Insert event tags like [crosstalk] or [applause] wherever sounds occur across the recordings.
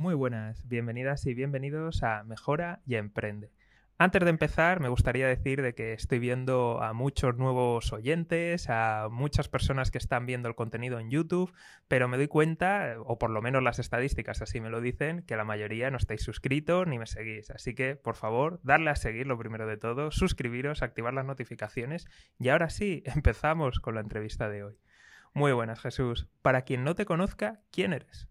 Muy buenas, bienvenidas y bienvenidos a Mejora y Emprende. Antes de empezar, me gustaría decir de que estoy viendo a muchos nuevos oyentes, a muchas personas que están viendo el contenido en YouTube, pero me doy cuenta, o por lo menos las estadísticas así me lo dicen, que la mayoría no estáis suscritos ni me seguís. Así que, por favor, darle a seguir lo primero de todo, suscribiros, activar las notificaciones y ahora sí, [laughs] empezamos con la entrevista de hoy. Muy buenas, Jesús. Para quien no te conozca, ¿quién eres?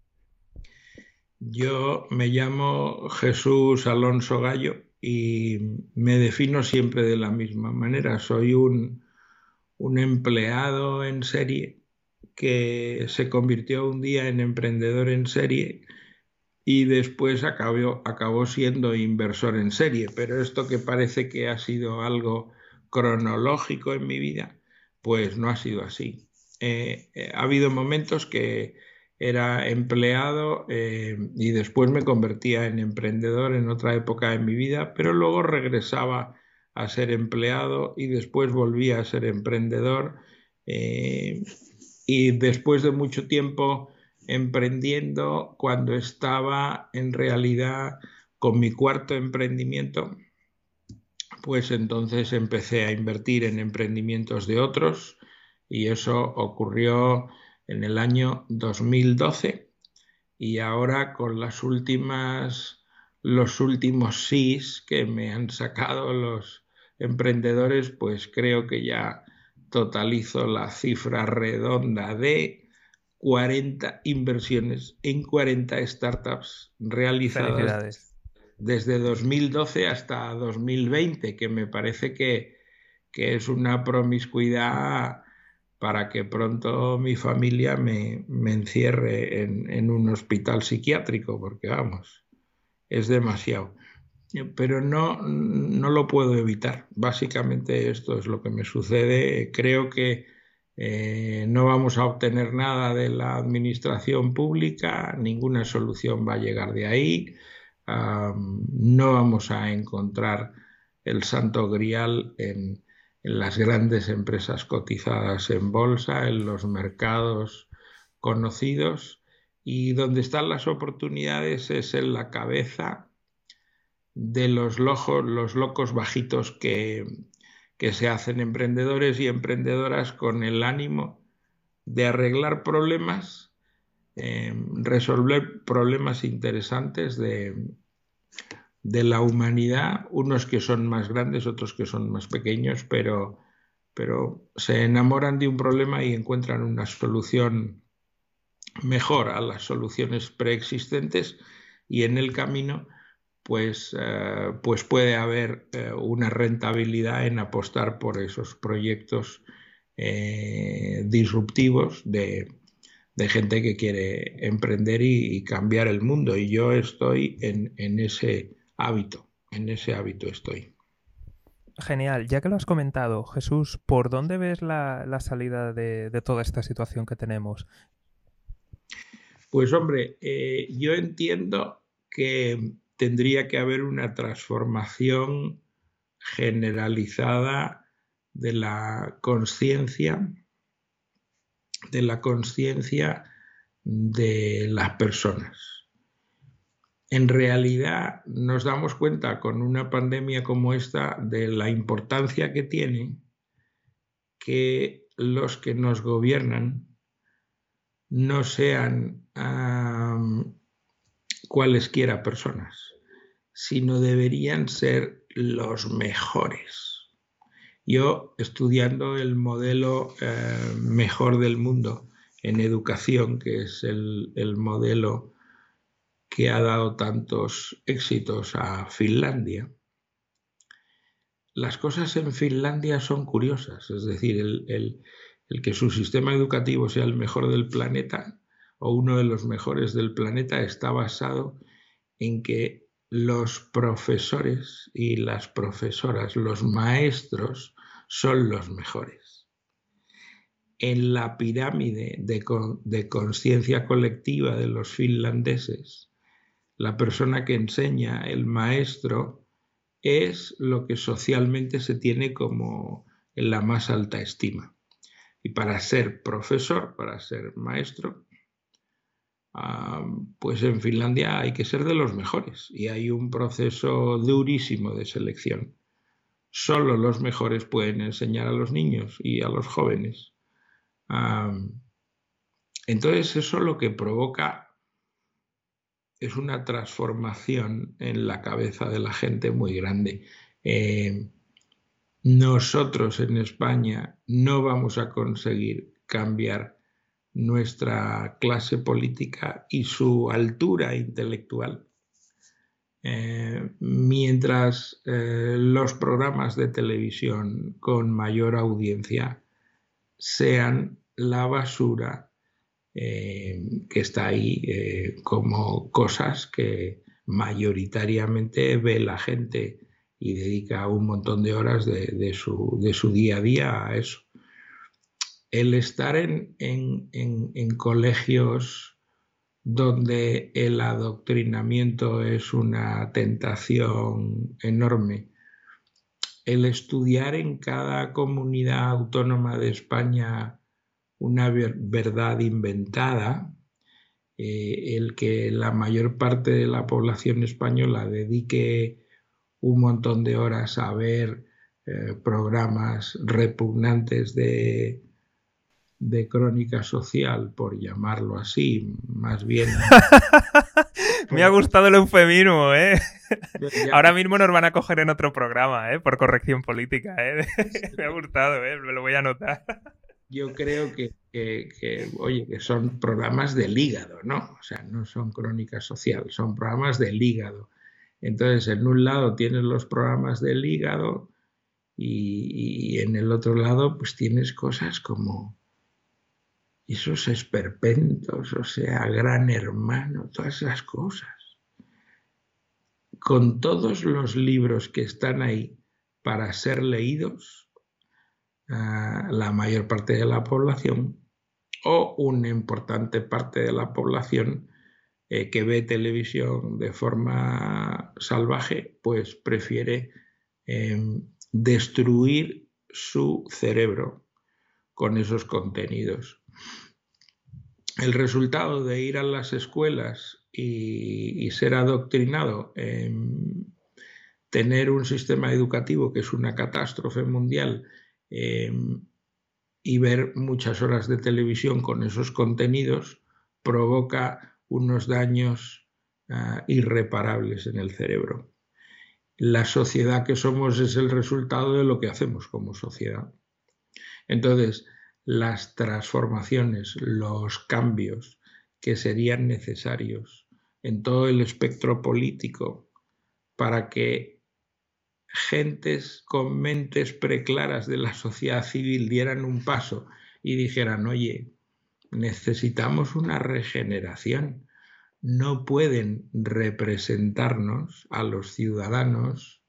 Yo me llamo Jesús Alonso Gallo y me defino siempre de la misma manera. Soy un, empleado en serie que se convirtió un día en emprendedor en serie y después acabó, acabó siendo inversor en serie. Pero esto que parece que ha sido algo cronológico en mi vida, pues no ha sido así. Eh, eh, ha habido momentos que era empleado eh, y después me convertía en emprendedor en otra época de mi vida, pero luego regresaba a ser empleado y después volvía a ser emprendedor eh, y después de mucho tiempo emprendiendo cuando estaba en realidad con mi cuarto emprendimiento, pues entonces empecé a invertir en emprendimientos de otros y eso ocurrió en el año 2012 y ahora con las últimas los últimos sís que me han sacado los emprendedores, pues creo que ya totalizo la cifra redonda de 40 inversiones en 40 startups realizadas desde 2012 hasta 2020, que me parece que, que es una promiscuidad para que pronto mi familia me, encierre en, un hospital psiquiátrico, porque vamos, es demasiado. Pero no, no lo puedo evitar. Básicamente esto es lo que me sucede. Creo que eh, no vamos a obtener nada de la administración pública, ninguna solución va a llegar de ahí, no vamos a encontrar el santo grial en, en las grandes empresas cotizadas en bolsa, en los mercados conocidos y donde están las oportunidades es en la cabeza de los, los locos bajitos que, que se hacen emprendedores y emprendedoras con el ánimo de arreglar problemas, eh, resolver problemas interesantes de, de la humanidad, unos que son más grandes, otros que son más pequeños, pero, pero se enamoran de un problema y encuentran una solución mejor a las soluciones preexistentes y en el camino pues, eh, pues puede haber eh, una rentabilidad en apostar por esos proyectos eh, disruptivos de, gente que quiere emprender y, cambiar el mundo. Y yo estoy en, en ese hábito, en ese hábito estoy. Genial, ya que lo has comentado, Jesús, ¿por dónde ves la, salida de, toda esta situación que tenemos? Pues hombre, eh, yo entiendo que tendría que haber una transformación generalizada de la conciencia, de la conciencia de las personas en realidad nos damos cuenta con una pandemia como esta de la importancia que tiene que los que nos gobiernan no sean cualesquiera personas, sino deberían ser los mejores. Yo, estudiando el modelo eh, mejor del mundo en educación, que es el, el modelo que ha dado tantos éxitos a Finlandia, las cosas en Finlandia son curiosas, es decir, el, que su sistema educativo sea el mejor del planeta o uno de los mejores del planeta está basado en que los profesores y las profesoras, los maestros, son los mejores. En la pirámide de conciencia colectiva de los finlandeses, la persona que enseña, el maestro, es lo que socialmente se tiene como en la más alta estima. Y para ser profesor, para ser maestro, ah, pues en Finlandia hay que ser de los mejores y hay un proceso durísimo de selección. Solo los mejores pueden enseñar a los niños y a los jóvenes. entonces eso lo que provoca es una transformación en la cabeza de la gente muy grande. Eh, nosotros en España no vamos a conseguir cambiar nuestra clase política y su altura intelectual. Eh, mientras eh, los programas de televisión con mayor audiencia sean la basura eh, que está ahí como cosas que mayoritariamente ve la gente y dedica un montón de horas de su día a día a eso. El estar en, colegios donde el adoctrinamiento es una tentación enorme, el estudiar en cada comunidad autónoma de España una verdad inventada, eh, el que la mayor parte de la población española dedique un montón de horas a ver eh, programas repugnantes de, de crónica social, por llamarlo así, más bien. [laughs] Me ha gustado el eufemismo, ¿eh? Ahora mismo nos van a coger en otro programa, ¿eh? Por corrección política, ¿eh? [laughs] Me ha gustado, ¿eh? Me lo voy a anotar. Yo creo que, oye, que son programas del hígado, ¿no? O sea, no son crónica social, son programas del hígado. Entonces, en un lado tienes los programas del hígado y, y en el otro lado, pues tienes cosas como esos esperpentos, o sea, gran hermano, todas esas cosas. Con todos los libros que están ahí para ser leídos, la mayor parte de la población o una importante parte de la población eh, que ve televisión de forma salvaje, pues prefiere em, destruir su cerebro con esos contenidos. El resultado de ir a las escuelas y, ser adoctrinado en tener un sistema educativo que es una catástrofe mundial em, y ver muchas horas de televisión con esos contenidos provoca unos daños ah, irreparables en el cerebro. La sociedad que somos es el resultado de lo que hacemos como sociedad. Entonces, las transformaciones, los cambios que serían necesarios en todo el espectro político para que gentes con mentes preclaras de la sociedad civil dieran un paso y dijeran, oye, necesitamos una regeneración. No pueden representarnos a los ciudadanos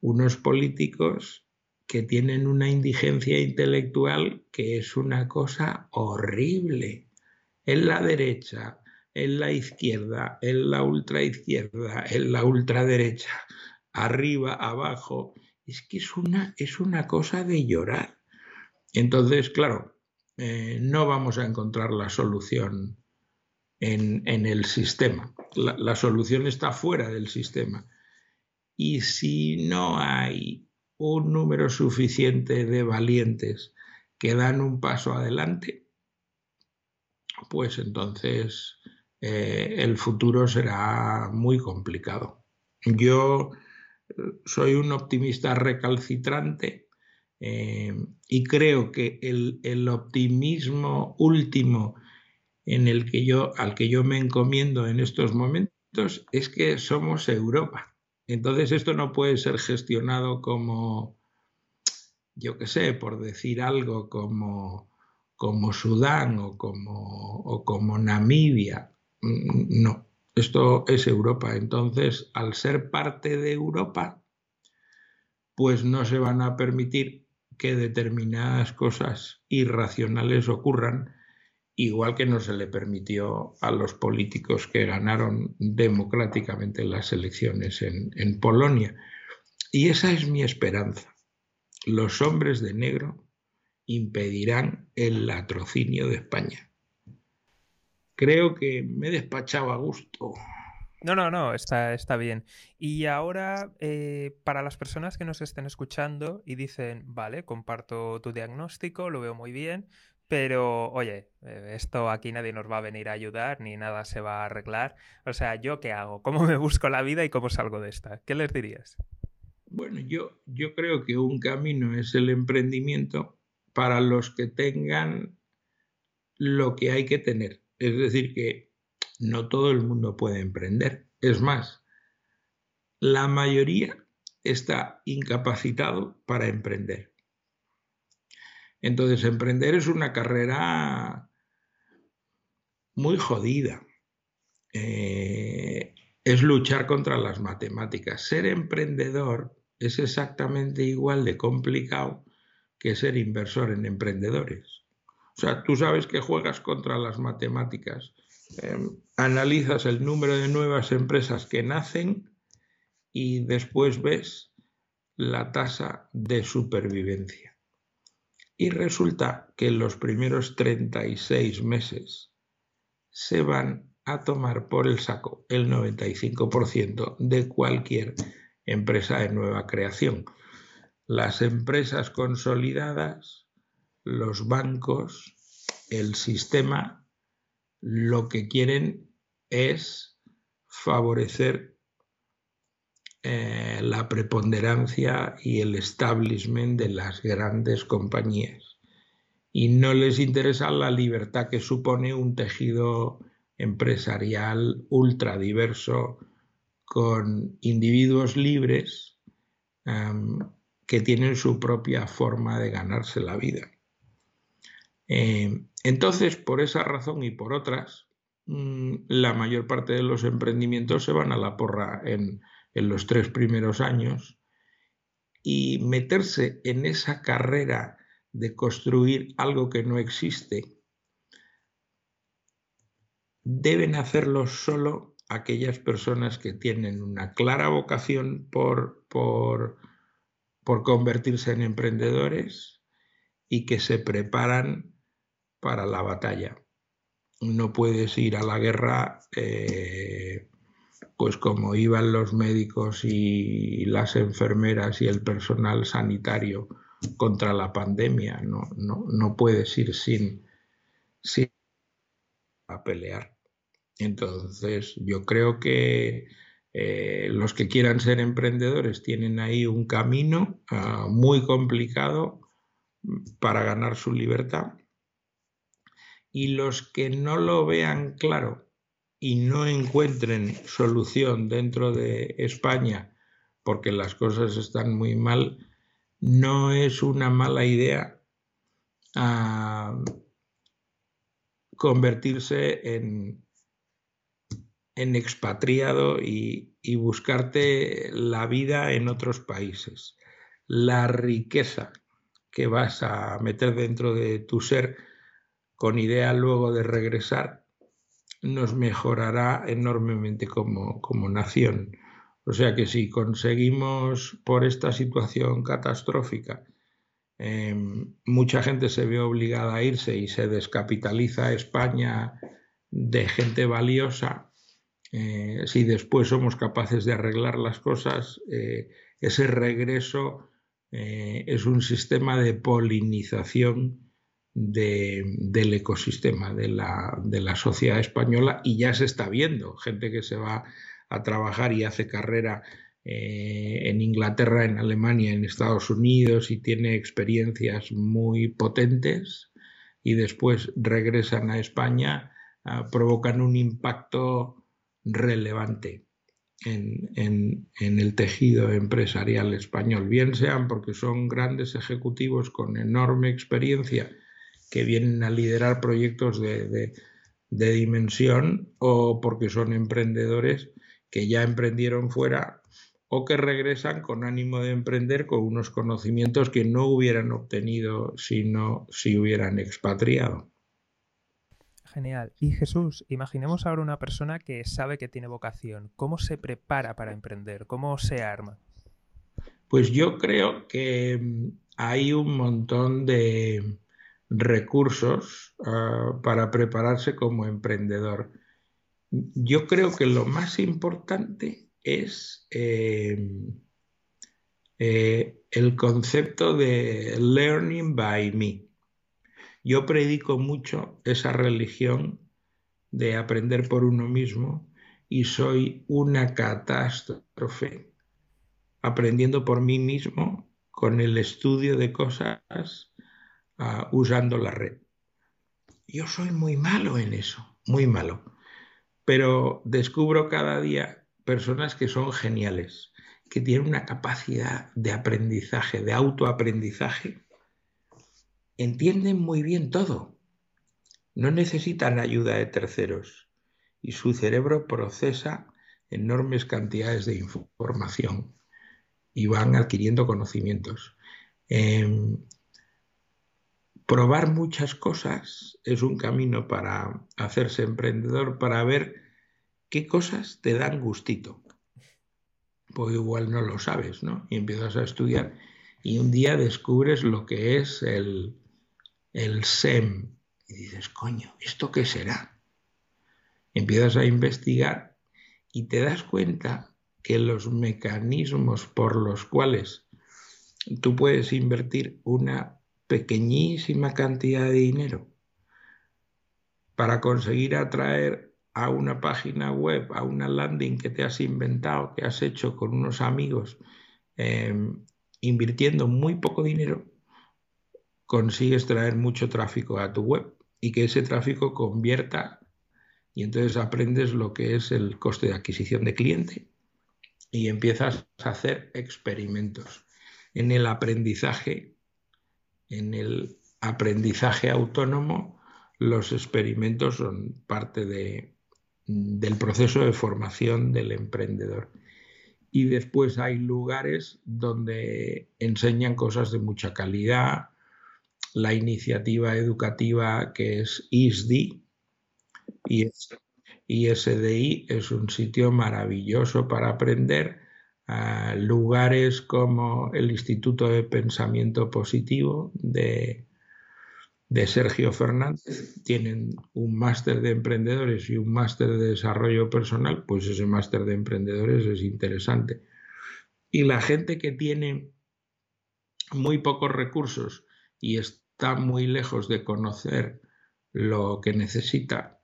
unos políticos que tienen una indigencia intelectual que es una cosa horrible. En la derecha, en la izquierda, en la ultraizquierda, en la ultraderecha, arriba, abajo, es que es una, es una cosa de llorar. Entonces, claro, eh, no vamos a encontrar la solución en, el sistema. la solución está fuera del sistema. Y si no hay un número suficiente de valientes que dan un paso adelante, pues entonces eh, el futuro será muy complicado. Yo soy un optimista recalcitrante eh, y creo que el, el, optimismo último en el que yo, al que yo me encomiendo en estos momentos es que somos Europa. Entonces esto no puede ser gestionado como, yo qué sé, por decir algo como, como Sudán o como, o como Namibia. Mm, no, esto es Europa. Entonces, al ser parte de Europa, pues no se van a permitir que determinadas cosas irracionales ocurran igual que no se le permitió a los políticos que ganaron democráticamente las elecciones en, Polonia. Y esa es mi esperanza. Los hombres de negro impedirán el latrocinio de España. Creo que me he despachado a gusto. No, no, no, está, está bien. Y ahora, eh, para las personas que nos estén escuchando y dicen, vale, comparto tu diagnóstico, lo veo muy bien, pero oye, eh, esto aquí nadie nos va a venir a ayudar ni nada se va a arreglar. O sea, ¿yo qué hago? ¿Cómo me busco la vida y cómo salgo de esta? ¿Qué les dirías? Bueno, yo, yo creo que un camino es el emprendimiento para los que tengan lo que hay que tener. Es decir, que no todo el mundo puede emprender. Es más, la mayoría está incapacitado para emprender. Entonces, emprender es una carrera muy jodida. Eh, es luchar contra las matemáticas. Ser emprendedor es exactamente igual de complicado que ser inversor en emprendedores. O sea, tú sabes que juegas contra las matemáticas Em, analizas el número de nuevas empresas que nacen y después ves la tasa de supervivencia. Y resulta que en los primeros 36 meses se van a tomar por el saco el 95% de cualquier empresa de nueva creación. Las empresas consolidadas, los bancos, el sistema lo que quieren es favorecer eh, la preponderancia y el establishment de las grandes compañías. Y no les interesa la libertad que supone un tejido empresarial ultra diverso con individuos libres em, que tienen su propia forma de ganarse la vida. Eh, entonces, por esa razón y por otras, mm, la mayor parte de los emprendimientos se van a la porra en, los tres primeros años y meterse en esa carrera de construir algo que no existe, deben hacerlo solo aquellas personas que tienen una clara vocación por, por, por convertirse en emprendedores y que se preparan para la batalla. No puedes ir a la guerra eh, pues como iban los médicos y las enfermeras y el personal sanitario contra la pandemia. No, no, puedes ir sin, sin a pelear. Entonces, yo creo que eh, los que quieran ser emprendedores tienen ahí un camino ah, muy complicado para ganar su libertad y los que no lo vean claro y no encuentren solución dentro de España porque las cosas están muy mal, no es una mala idea ah, convertirse en, expatriado y buscarte la vida en otros países. La riqueza que vas a meter dentro de tu ser con idea luego de regresar, nos mejorará enormemente como, nación. O sea que si conseguimos por esta situación catastrófica, em, mucha gente se ve obligada a irse y se descapitaliza España de gente valiosa, eh, si después somos capaces de arreglar las cosas, eh, ese regreso eh, es un sistema de polinización del ecosistema de la, sociedad española y ya se está viendo gente que se va a trabajar y hace carrera eh, en Inglaterra, en Alemania, en Estados Unidos y tiene experiencias muy potentes y después regresan a España, ah, provocan un impacto relevante en, en, el tejido empresarial español, bien sean porque son grandes ejecutivos con enorme experiencia que vienen a liderar proyectos de, dimensión o porque son emprendedores que ya emprendieron fuera o que regresan con ánimo de emprender con unos conocimientos que no hubieran obtenido si no si hubieran expatriado. Genial. Y Jesús, imaginemos ahora una persona que sabe que tiene vocación. ¿Cómo se prepara para emprender? ¿Cómo se arma? Pues yo creo que hay un montón de, recursos ah, para prepararse como emprendedor. Yo creo que lo más importante es em, eh, el concepto de learning by me. Yo predico mucho esa religión de aprender por uno mismo y soy una catástrofe aprendiendo por mí mismo con el estudio de cosas usando la red. Yo soy muy malo en eso, muy malo. Pero descubro cada día personas que son geniales, que tienen una capacidad de aprendizaje, de autoaprendizaje. Entienden muy bien todo. No necesitan ayuda de terceros y su cerebro procesa enormes cantidades de información y van adquiriendo conocimientos. Em, probar muchas cosas es un camino para hacerse emprendedor, para ver qué cosas te dan gustito. Pues igual no lo sabes, ¿no? Y empiezas a estudiar y un día descubres lo que es el, el SEM. Y dices, coño, ¿esto qué será? Empiezas a investigar y te das cuenta que los mecanismos por los cuales tú puedes invertir una pequeñísima cantidad de dinero para conseguir atraer a una página web, a una landing que te has inventado, que has hecho con unos amigos, em, invirtiendo muy poco dinero, consigues traer mucho tráfico a tu web y que ese tráfico convierta y entonces aprendes lo que es el coste de adquisición de cliente y empiezas a hacer experimentos. En el aprendizaje, en el aprendizaje autónomo, los experimentos son parte de, del proceso de formación del emprendedor. Y después hay lugares donde enseñan cosas de mucha calidad. La iniciativa educativa que es ISDI, y es y SDI es un sitio maravilloso para aprender. Lugares como el Instituto de Pensamiento Positivo de, de Sergio Fernández tienen un máster de emprendedores y un máster de desarrollo personal, pues ese máster de emprendedores es interesante. Y la gente que tiene muy pocos recursos y está muy lejos de conocer lo que necesita,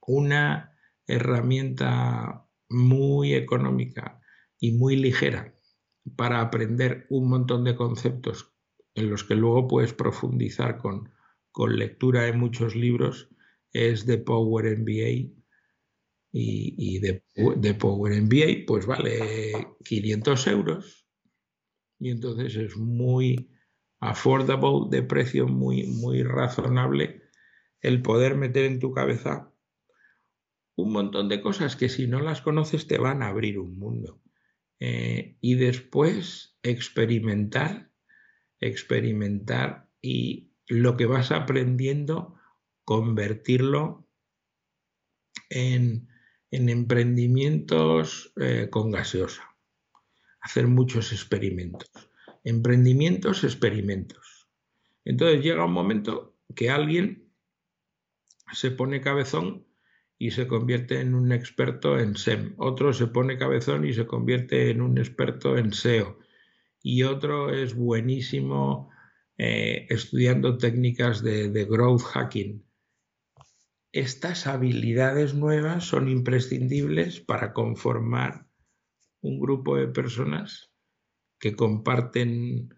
una herramienta muy económica y muy ligera para aprender un montón de conceptos en los que luego puedes profundizar con, con lectura de muchos libros es de Power MBA y, de, de, Power MBA pues vale 500 euros y entonces es muy affordable de precio muy muy razonable el poder meter en tu cabeza un montón de cosas que si no las conoces te van a abrir un mundo. Eh, y después experimentar, experimentar y lo que vas aprendiendo, convertirlo en, emprendimientos eh, con gaseosa. Hacer muchos experimentos. Emprendimientos, experimentos. Entonces llega un momento que alguien se pone cabezón y se convierte en un experto en SEM. Otro se pone cabezón y se convierte en un experto en SEO. Y otro es buenísimo eh, estudiando técnicas de, de growth hacking. Estas habilidades nuevas son imprescindibles para conformar un grupo de personas que comparten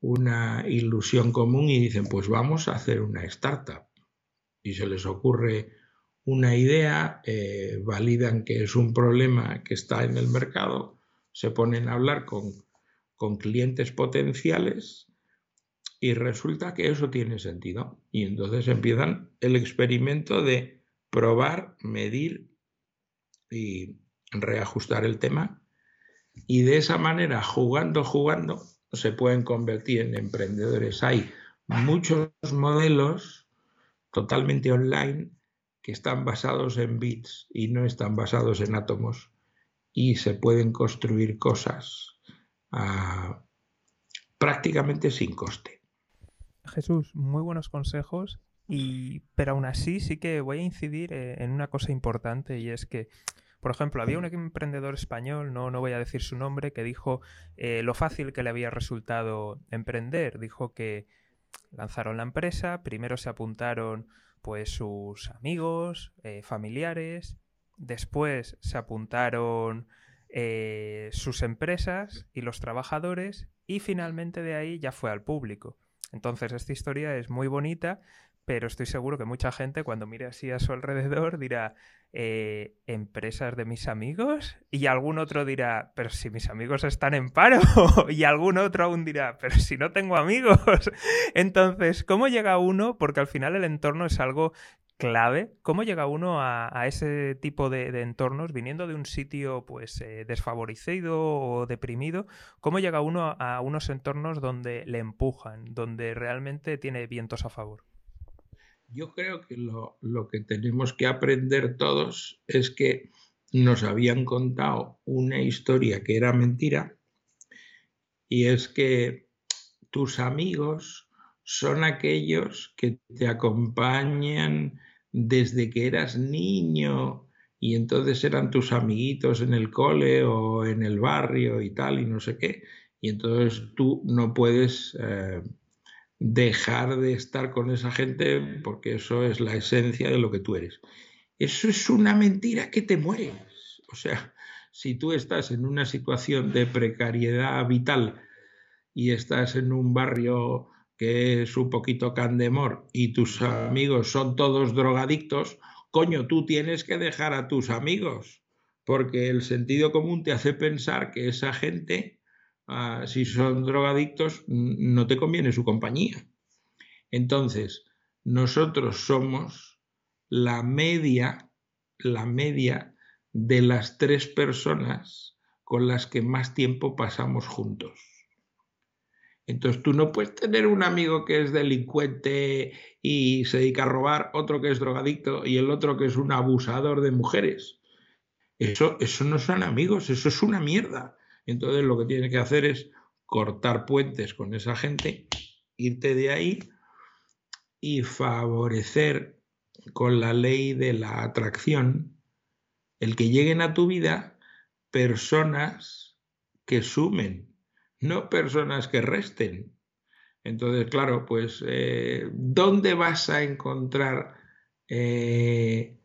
una ilusión común y dicen, pues vamos a hacer una startup. Y se les ocurre una idea, eh, validan que es un problema que está en el mercado, se ponen a hablar con, con clientes potenciales y resulta que eso tiene sentido. Y entonces empiezan el experimento de probar, medir y reajustar el tema. Y de esa manera, jugando, jugando, se pueden convertir en emprendedores. Hay muchos modelos totalmente online que están basados en bits y no están basados en átomos y se pueden construir cosas ah, prácticamente sin coste. Jesús, muy buenos consejos, y, pero aún así sí que voy a incidir eh, en una cosa importante y es que, por ejemplo, había un emprendedor español, no, no voy a decir su nombre, que dijo eh, lo fácil que le había resultado emprender. Dijo que lanzaron la empresa, primero se apuntaron pues sus amigos, eh, familiares, después se apuntaron sus empresas y los trabajadores y finalmente de ahí ya fue al público. Entonces esta historia es muy bonita, pero estoy seguro que mucha gente cuando mire así a su alrededor dirá, eh, ¿empresas de mis amigos? Y algún otro dirá, pero si mis amigos están en paro. [laughs] y algún otro aún dirá, pero si no tengo amigos. [laughs] Entonces, ¿cómo llega uno? Porque al final el entorno es algo clave. ¿Cómo llega uno a, ese tipo de, entornos viniendo de un sitio pues eh, desfavorecido o deprimido? ¿Cómo llega uno a unos entornos donde le empujan, donde realmente tiene vientos a favor? Yo creo que lo, que tenemos que aprender todos es que nos habían contado una historia que era mentira y es que tus amigos son aquellos que te acompañan desde que eras niño y entonces eran tus amiguitos en el cole o en el barrio y tal y no sé qué. Y entonces tú no puedes eh, dejar de estar con esa gente porque eso es la esencia de lo que tú eres. Eso es una mentira que te mueres. O sea, si tú estás en una situación de precariedad vital y estás en un barrio que es un poquito candemor y tus amigos son todos drogadictos, coño, tú tienes que dejar a tus amigos, porque el sentido común te hace pensar que esa gente Ah, si son drogadictos, no te conviene su compañía. Entonces, nosotros somos la media, la media de las tres personas con las que más tiempo pasamos juntos. Entonces tú no puedes tener un amigo que es delincuente y se dedica a robar, otro que es drogadicto y el otro que es un abusador de mujeres. Eso, eso no son amigos, eso es una mierda. Entonces lo que tienes que hacer es cortar puentes con esa gente, irte de ahí y favorecer con la ley de la atracción el que lleguen a tu vida personas que sumen, no personas que resten. Entonces, claro, pues, eh, ¿dónde vas a encontrar eh,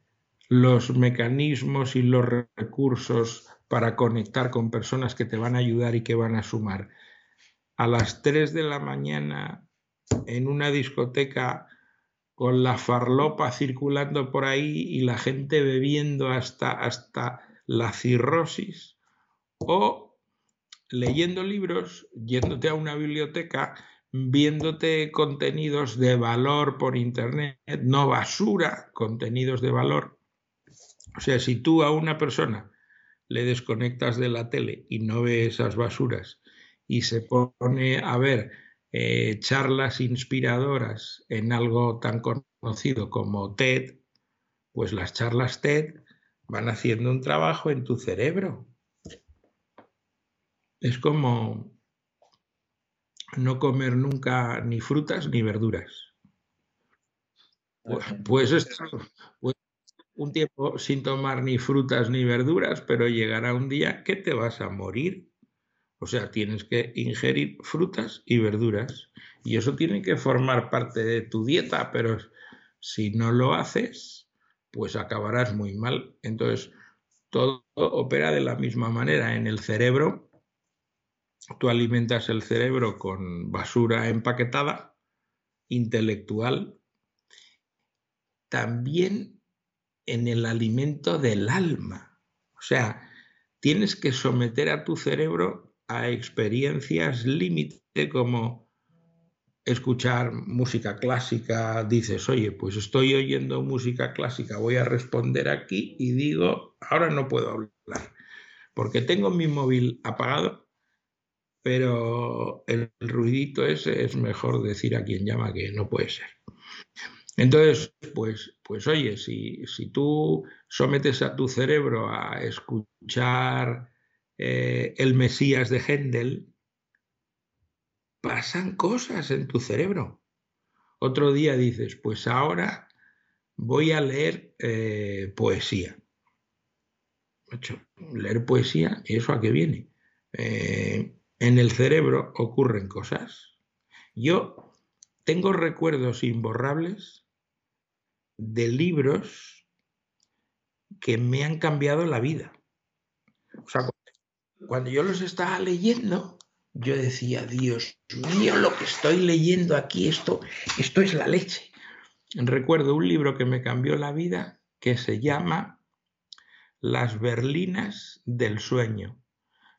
los mecanismos y los recursos para conectar con personas que te van a ayudar y que van a sumar. A las 3 de la mañana en una discoteca con la farlopa circulando por ahí y la gente bebiendo hasta, hasta la cirrosis o leyendo libros, yéndote a una biblioteca, viéndote contenidos de valor por internet, no basura, contenidos de valor. O sea, si tú a una persona le desconectas de la tele y no ve esas basuras y se pone a ver eh, charlas inspiradoras en algo tan conocido como TED, pues las charlas TED van haciendo un trabajo en tu cerebro. Es como no comer nunca ni frutas ni verduras. Pues, pues esto, pues un tiempo sin tomar ni frutas ni verduras, pero llegará un día que te vas a morir. O sea, tienes que ingerir frutas y verduras. Y eso tiene que formar parte de tu dieta, pero si no lo haces, pues acabarás muy mal. Entonces, todo opera de la misma manera. En el cerebro, tú alimentas el cerebro con basura empaquetada, intelectual. También en el alimento del alma. O sea, tienes que someter a tu cerebro a experiencias límite como escuchar música clásica, dices, oye, pues estoy oyendo música clásica, voy a responder aquí y digo, ahora no puedo hablar, porque tengo mi móvil apagado, pero el ruidito ese es mejor decir a quien llama que no puede ser. Entonces, pues, pues oye, si, si tú sometes a tu cerebro a escuchar eh, el Mesías de Händel, pasan cosas en tu cerebro. otro día dices, pues ahora voy a leer eh, poesía. leer poesía, ¿y eso a qué viene? Eh, en el cerebro ocurren cosas. Yo tengo recuerdos imborrables de libros que me han cambiado la vida. O sea, cuando yo los estaba leyendo, yo decía, Dios mío, lo que estoy leyendo aquí, esto, esto es la leche. Recuerdo un libro que me cambió la vida que se llama Las Berlinas del Sueño.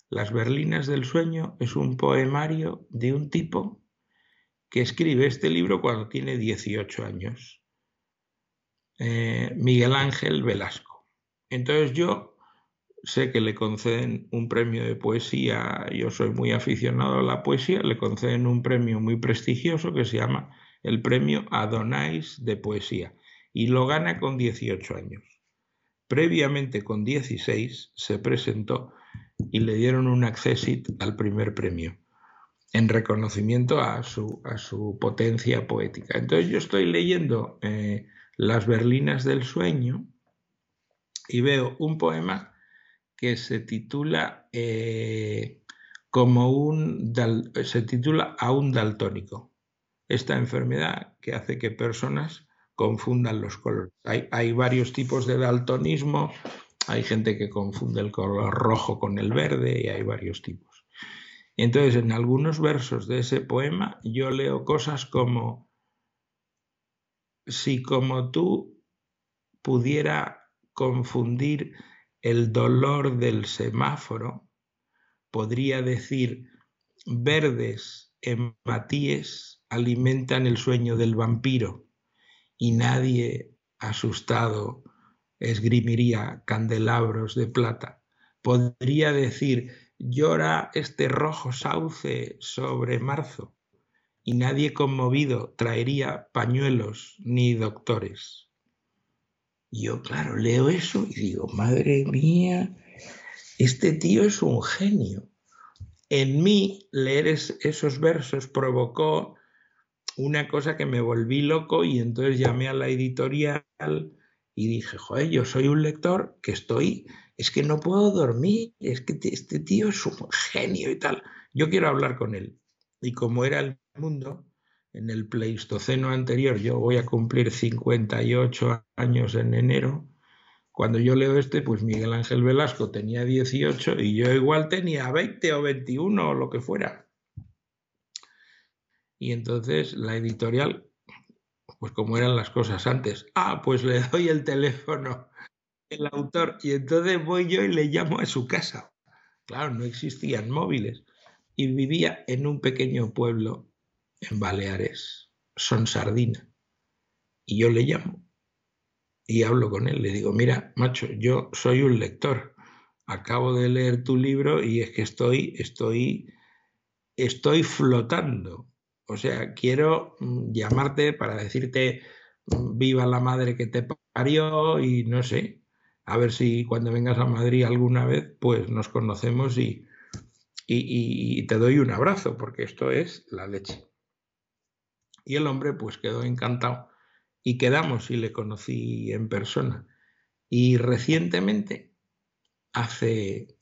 Las Berlinas del Sueño es un poemario de un tipo que escribe este libro cuando tiene 18 años. Eh, Miguel Ángel Velasco. Entonces yo sé que le conceden un premio de poesía, yo soy muy aficionado a la poesía, le conceden un premio muy prestigioso que se llama el premio Adonais de poesía y lo gana con 18 años. Previamente con 16 se presentó y le dieron un accesit al primer premio en reconocimiento a su, a su potencia poética. Entonces yo estoy leyendo eh, Las Berlinas del Sueño y veo un poema que se titula eh, como un se titula a un daltónico. Esta enfermedad que hace que personas confundan los colores. Hay, hay varios tipos de daltonismo, hay gente que confunde el color rojo con el verde y hay varios tipos. Entonces, en algunos versos de ese poema yo leo cosas como, si como tú pudiera confundir el dolor del semáforo, podría decir, verdes matíes alimentan el sueño del vampiro y nadie asustado esgrimiría candelabros de plata. Podría decir, llora este rojo sauce sobre marzo y nadie conmovido traería pañuelos ni doctores yo, claro, leo eso y digo, madre mía, este tío es un genio. En mí, leer esos versos provocó una cosa que me volví loco y entonces llamé a la editorial y dije, joder, yo soy un lector que estoy, es que no puedo dormir, es que este tío es un genio y tal. Yo quiero hablar con él. Y como era el mundo, en el Pleistoceno anterior, yo voy a cumplir 58 años en enero, cuando yo leo este, pues Miguel Ángel Velasco tenía 18 y yo igual tenía 20 o 21 o lo que fuera. Y entonces la editorial, pues como eran las cosas antes, ah, pues le doy el teléfono el autor y entonces voy yo y le llamo a su casa. Claro, no existían móviles y vivía en un pequeño pueblo en Baleares son sardina. Y yo le llamo y hablo con él. Le digo, mira, macho, yo soy un lector. Acabo de leer tu libro y es que estoy, estoy, estoy flotando. O sea, quiero mm, llamarte para decirte mm, viva la madre que te parió y no sé, a ver si cuando vengas a Madrid alguna vez, pues nos conocemos y, y te doy un abrazo, porque esto es la leche. Y el hombre pues quedó encantado y quedamos y le conocí en persona. Y recientemente, hace,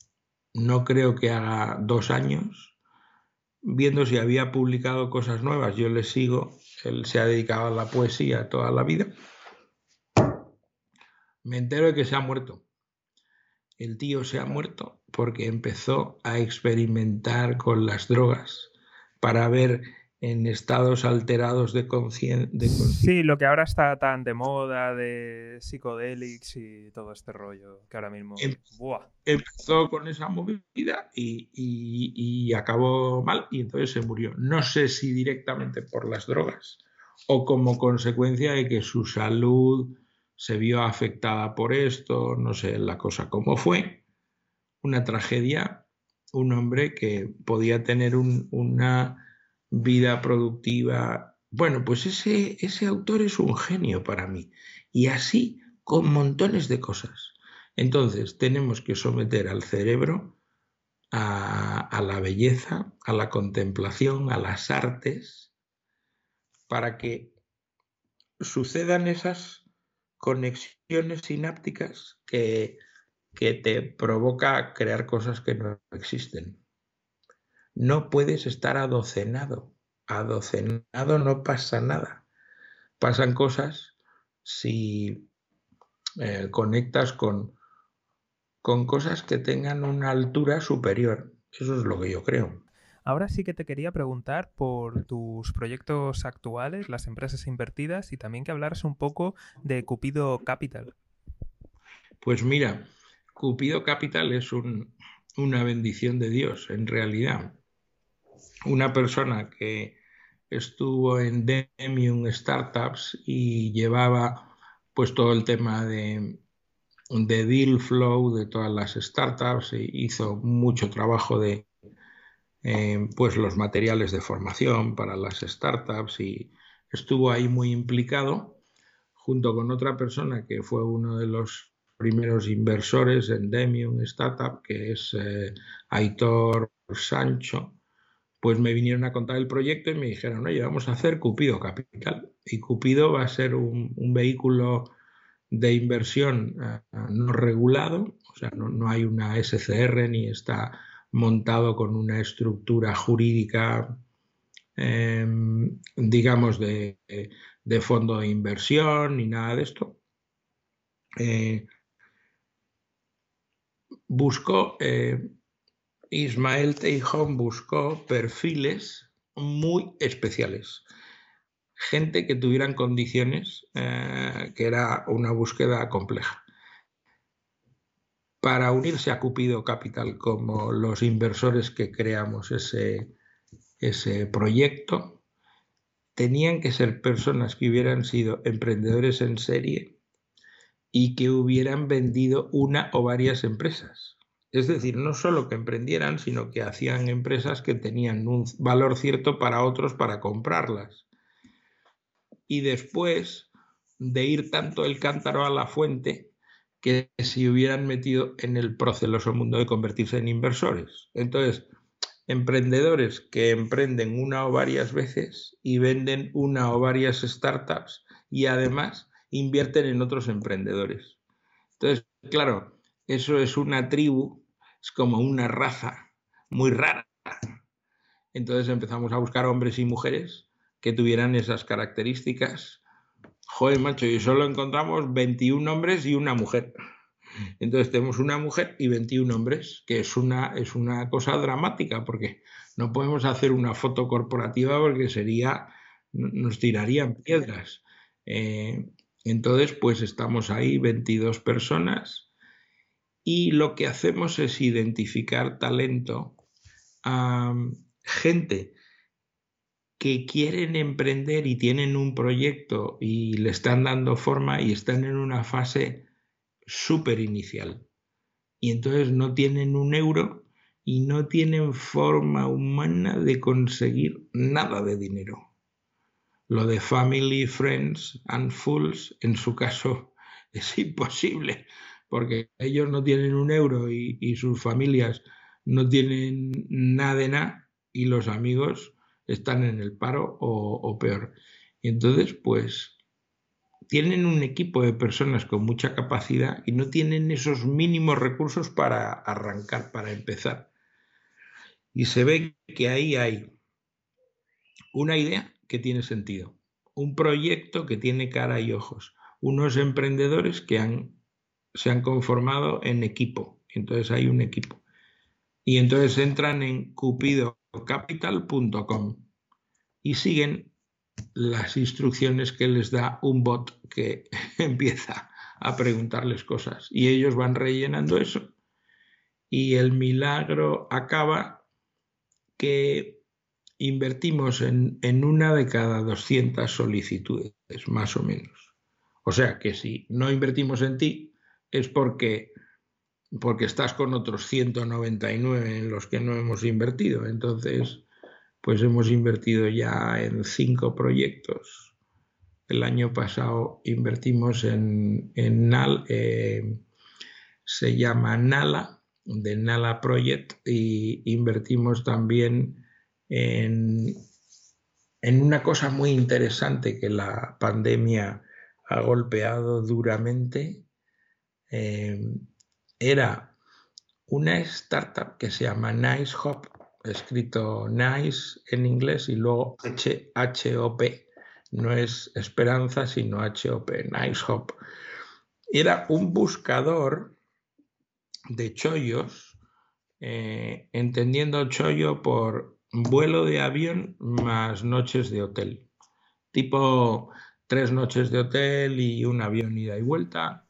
no creo que haga dos años, viendo si había publicado cosas nuevas, yo le sigo, él se ha dedicado a la poesía toda la vida, me entero de que se ha muerto. El tío se ha muerto porque empezó a experimentar con las drogas para ver en estados alterados de conciencia. sí, lo que ahora está tan de moda de psicodélicos y todo este rollo, que ahora mismo... Em, empezó con esa movida y, acabó mal y entonces se murió. No sé si directamente por las drogas o como consecuencia de que su salud se vio afectada por esto, no sé la cosa cómo fue. Una tragedia, un hombre que podía tener una vida productiva. Bueno, pues ese, ese autor es un genio para mí. Y así con montones de cosas. Entonces tenemos que someter al cerebro a, a, la belleza, a la contemplación, a las artes, para que sucedan esas conexiones sinápticas que, que te provoca crear cosas que no existen. No puedes estar adocenado. Adocenado no pasa nada. Pasan cosas si eh, conectas con, con cosas que tengan una altura superior. Eso es lo que yo creo. Ahora sí que te quería preguntar por tus proyectos actuales, las empresas invertidas y también que hablaras un poco de Cupido Capital. Pues mira, Cupido Capital es una bendición de Dios, en realidad. Una persona que estuvo en Demium Startups y llevaba pues todo el tema de, de deal flow de todas las startups, e hizo mucho trabajo de, eh, pues los materiales de formación para las startups y estuvo ahí muy implicado junto con otra persona que fue uno de los primeros inversores en Demium Startup, que es eh, Aitor Sancho, pues me vinieron a contar el proyecto y me dijeron, oye, vamos a hacer Cupido Capital. Y Cupido va a ser un, vehículo de inversión eh, no regulado, o sea, no, no, hay una SCR ni está montado con una estructura jurídica, em, digamos, de, fondo de inversión ni nada de esto. Eh, buscó, eh, Ismael Teijón buscó perfiles muy especiales. Gente que tuvieran condiciones, eh, que era una búsqueda compleja para unirse a Cupido Capital como los inversores que creamos ese, proyecto, tenían que ser personas que hubieran sido emprendedores en serie y que hubieran vendido una o varias empresas. Es decir, no solo que emprendieran, sino que hacían empresas que tenían un valor cierto para otros para comprarlas. Y después de ir tanto el cántaro a la fuente, que si hubieran metido en el proceloso mundo de convertirse en inversores. Entonces, emprendedores que emprenden una o varias veces y venden una o varias startups y además invierten en otros emprendedores. Entonces, claro, eso es una tribu, es como una raza muy rara. Entonces empezamos a buscar hombres y mujeres que tuvieran esas características joder, macho, y solo encontramos 21 hombres y una mujer. Entonces tenemos una mujer y 21 hombres, que es una, es una cosa dramática, porque no podemos hacer una foto corporativa porque sería, nos tirarían piedras. Eh, entonces, pues estamos ahí 22 personas y lo que hacemos es identificar talento a gente que quieren emprender y tienen un proyecto y le están dando forma y están en una fase súper inicial. Y entonces no tienen un euro y no tienen forma humana de conseguir nada de dinero. Lo de family, friends and fools, en su caso, [laughs] es imposible, porque ellos no tienen un euro y, sus familias no tienen nada de nada y los amigos están en el paro o, peor. Y entonces, pues, tienen un equipo de personas con mucha capacidad y no tienen esos mínimos recursos para arrancar, para empezar. Y se ve que ahí hay una idea que tiene sentido, un proyecto que tiene cara y ojos, unos emprendedores que se han conformado en equipo. Entonces hay un equipo. Y entonces entran en Cupido capital.com y siguen las instrucciones que les da un bot que [laughs] empieza a preguntarles cosas y ellos van rellenando eso y el milagro acaba que invertimos en, en, una de cada 200 solicitudes, más o menos. O sea que si no invertimos en ti es porque porque estás con otros 199 en los que no hemos invertido. Entonces, pues hemos invertido ya en cinco proyectos. El año pasado invertimos en, en NAL, eh, se llama NALA, de NALA Project, y invertimos también en, en una cosa muy interesante que la pandemia ha golpeado duramente, eh, era una startup que se llama Nice Hop, escrito Nice en inglés y luego H-H-O-P. No es esperanza, sino H-O-P, Nice Hop. Era un buscador de chollos, eh, entendiendo chollo por vuelo de avión más noches de hotel. Tipo tres noches de hotel y un avión ida y vuelta.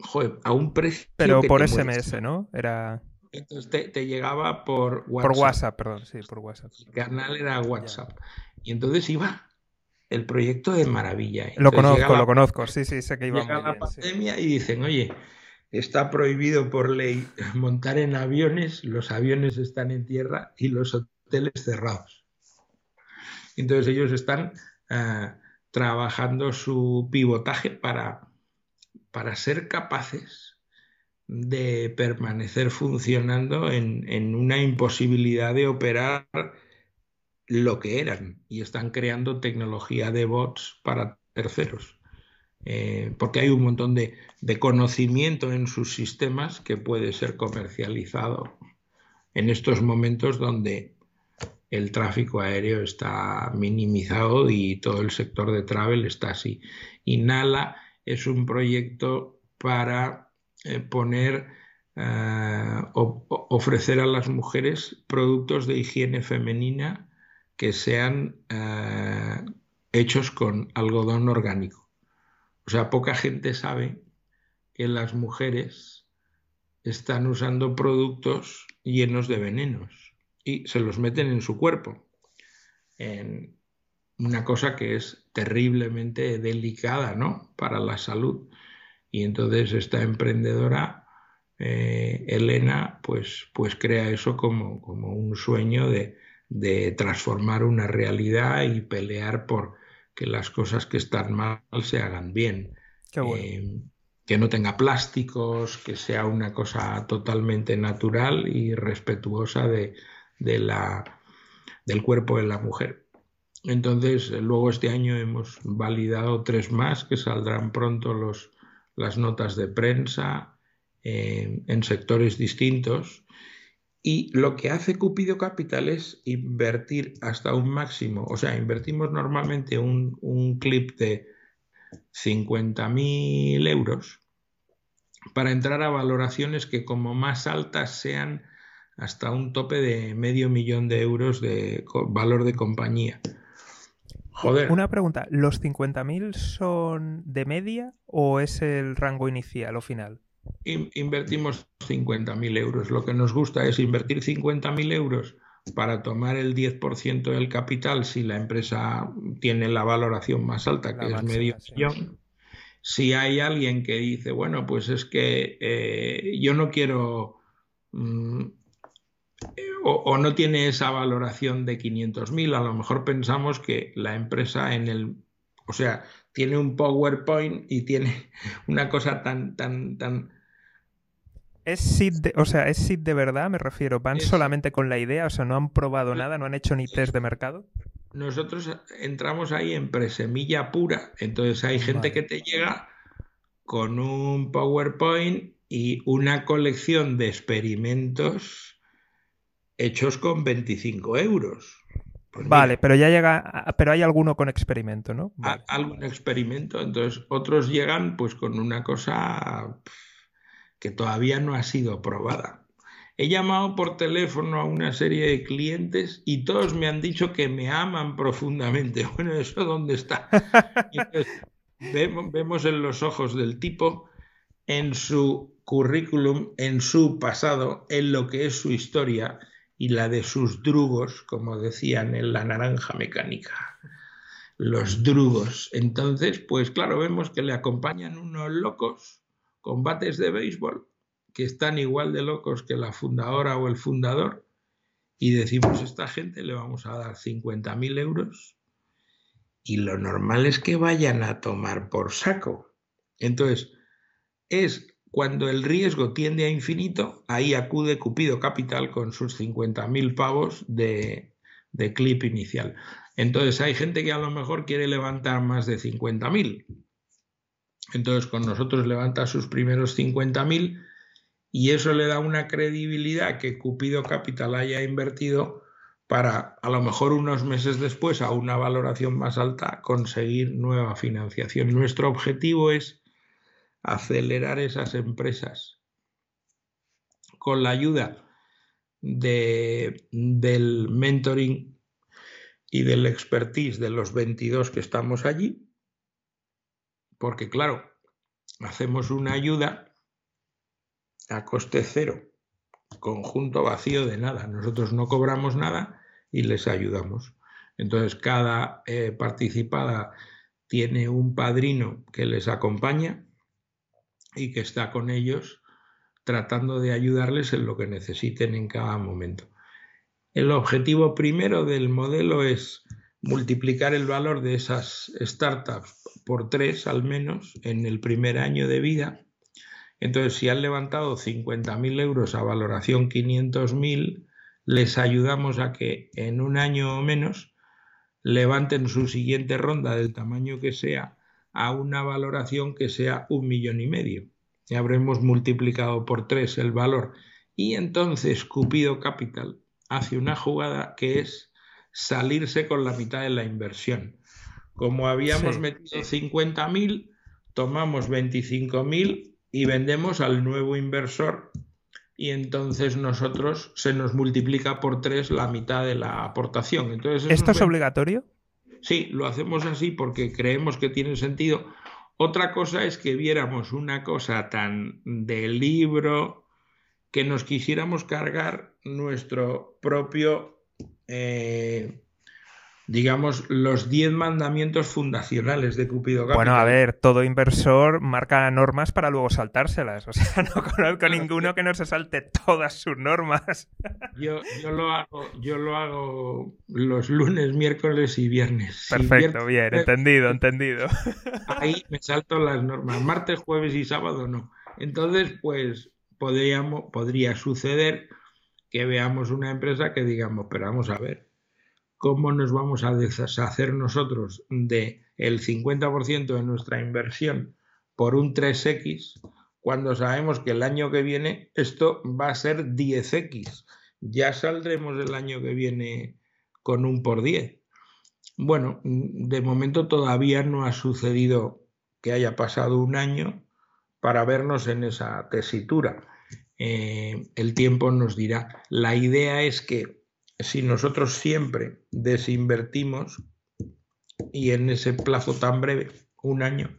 Joder, a un precio. Pero por SMS, ¿no? Era. Entonces te, llegaba por WhatsApp. Por WhatsApp, perdón, sí, por WhatsApp. El canal era WhatsApp. Y entonces iba el proyecto de maravilla. lo conozco, lo conozco, sí, sí, sé que iba llega la pandemia y dicen, oye, está prohibido por ley montar en aviones, los aviones están en tierra y los hoteles cerrados. Entonces ellos están ah, trabajando su pivotaje para, para ser capaces de permanecer funcionando en, en, una imposibilidad de operar lo que eran y están creando tecnología de bots para terceros. Eh, porque hay un montón de, conocimiento en sus sistemas que puede ser comercializado en estos momentos donde el tráfico aéreo está minimizado y todo el sector de travel está así. Y Nala es un proyecto para eh, poner, eh, ofrecer a las mujeres productos de higiene femenina que sean hechos con algodón orgánico. O sea, poca gente sabe que las mujeres están usando productos llenos de venenos y se los meten en su cuerpo. Una cosa que es terriblemente delicada, ¿no? Para la salud. Y entonces esta emprendedora, eh, Elena, pues, pues crea eso como, como un sueño de, de transformar una realidad y pelear por que las cosas que están mal se hagan bien. Eh, que no tenga plásticos, que sea una cosa totalmente natural y respetuosa de, la, del cuerpo de la mujer. Entonces, luego este año hemos validado tres más que saldrán pronto los, las notas de prensa eh, en sectores distintos y lo que hace Cupido Capital es invertir hasta un máximo, o sea, invertimos normalmente un, clip de 50.000 euros para entrar a valoraciones que como más altas sean hasta un tope de medio millón de euros de valor de compañía. Joder. Una pregunta, ¿los 50.000 son de media o es el rango inicial o final? invertimos 50.000 euros. Lo que nos gusta es invertir 50.000 euros para tomar el 10% del capital si la empresa tiene la valoración más alta, que es medio millón. Si hay alguien que dice, bueno, pues es que eh, yo no quiero mm, o, o, no tiene esa valoración de 500.000, a lo mejor pensamos que la empresa en el, o sea, tiene un PowerPoint y tiene [laughs] una cosa tan, tan, tan ¿Es SID de, o sea, ¿es SID de verdad? Me refiero. ¿Van solamente con la idea? O sea, ¿no han probado nada? ¿No han hecho ni test de mercado? Nosotros entramos ahí en presemilla pura. Entonces hay gente que te llega con un PowerPoint y una colección de experimentos hechos con 25 euros. Pues vale, pero ya llega, pero hay alguno con experimento, ¿no? Algún experimento, entonces otros llegan pues con una cosa que todavía no ha sido aprobada. He llamado por teléfono a una serie de clientes y todos me han dicho que me aman profundamente. [laughs] Bueno, ¿eso dónde está? [laughs] vemos, vemos en los ojos del tipo, en su currículum, en su pasado, en lo que es su historia y la de sus drugos, como decían en la naranja mecánica. Los drugos. Entonces, pues claro, vemos que le acompañan unos locos combates de béisbol que están igual de locos que la fundadora o el fundador y decimos, a esta gente le vamos a dar 50.000 euros y lo normal es que vayan a tomar por saco. Entonces, es cuando el riesgo tiende a infinito, ahí acude Cupido Capital con sus 50.000 pavos de, clip inicial. Entonces hay gente que a lo mejor quiere levantar más de 50.000. Entonces con nosotros levanta sus primeros 50.000 y eso le da una credibilidad que Cupido Capital haya invertido para a lo mejor unos meses después a una valoración más alta conseguir nueva financiación. Nuestro objetivo es acelerar esas empresas con la ayuda de, del mentoring y del expertise de los 22 que estamos allí, porque claro, hacemos una ayuda a coste cero, conjunto vacío de nada. Nosotros no cobramos nada y les ayudamos. Entonces, cada eh, participada tiene un padrino que les acompaña y que está con ellos tratando de ayudarles en lo que necesiten en cada momento. El objetivo primero del modelo es multiplicar el valor de esas startups por tres al menos en el primer año de vida. Entonces, si han levantado 50.000 euros a valoración 500.000, les ayudamos a que en un año o menos levanten su siguiente ronda del tamaño que sea a una valoración que sea un millón y medio. Y habremos multiplicado por tres el valor. Y entonces Cupido Capital hace una jugada que es salirse con la mitad de la inversión. Como habíamos metido 50.000, tomamos 25.000 y vendemos al nuevo inversor y entonces nosotros se nos multiplica por tres la mitad de la aportación. Entonces, ¿Esto es obligatorio? Sí, lo hacemos así porque creemos que tiene sentido. Otra cosa es que viéramos una cosa tan de libro que nos quisiéramos cargar nuestro propio, eh, digamos, los 10 mandamientos fundacionales de Cupido Capital. Bueno, a ver, todo inversor marca normas para luego saltárselas. O sea, [laughs] no conozco ninguno que no se salte todas sus normas. Yo, yo, lo, hago, yo lo hago los lunes, miércoles y viernes. Perfecto, bien, entendido, entendido. Ahí me salto las normas. Martes, jueves y sábado no. Entonces, pues podríamos, podría suceder que veamos una empresa que digamos, pero vamos a ver, ¿cómo nos vamos a deshacer nosotros de el 50% de nuestra inversión por un 3X cuando sabemos que el año que viene esto va a ser 10X? Ya saldremos el año que viene con un por 10. Bueno, de momento todavía no ha sucedido que haya pasado un año para vernos en esa tesitura. Eh, el tiempo nos dirá. La idea es que si nosotros siempre desinvertimos y en ese plazo tan breve, un año,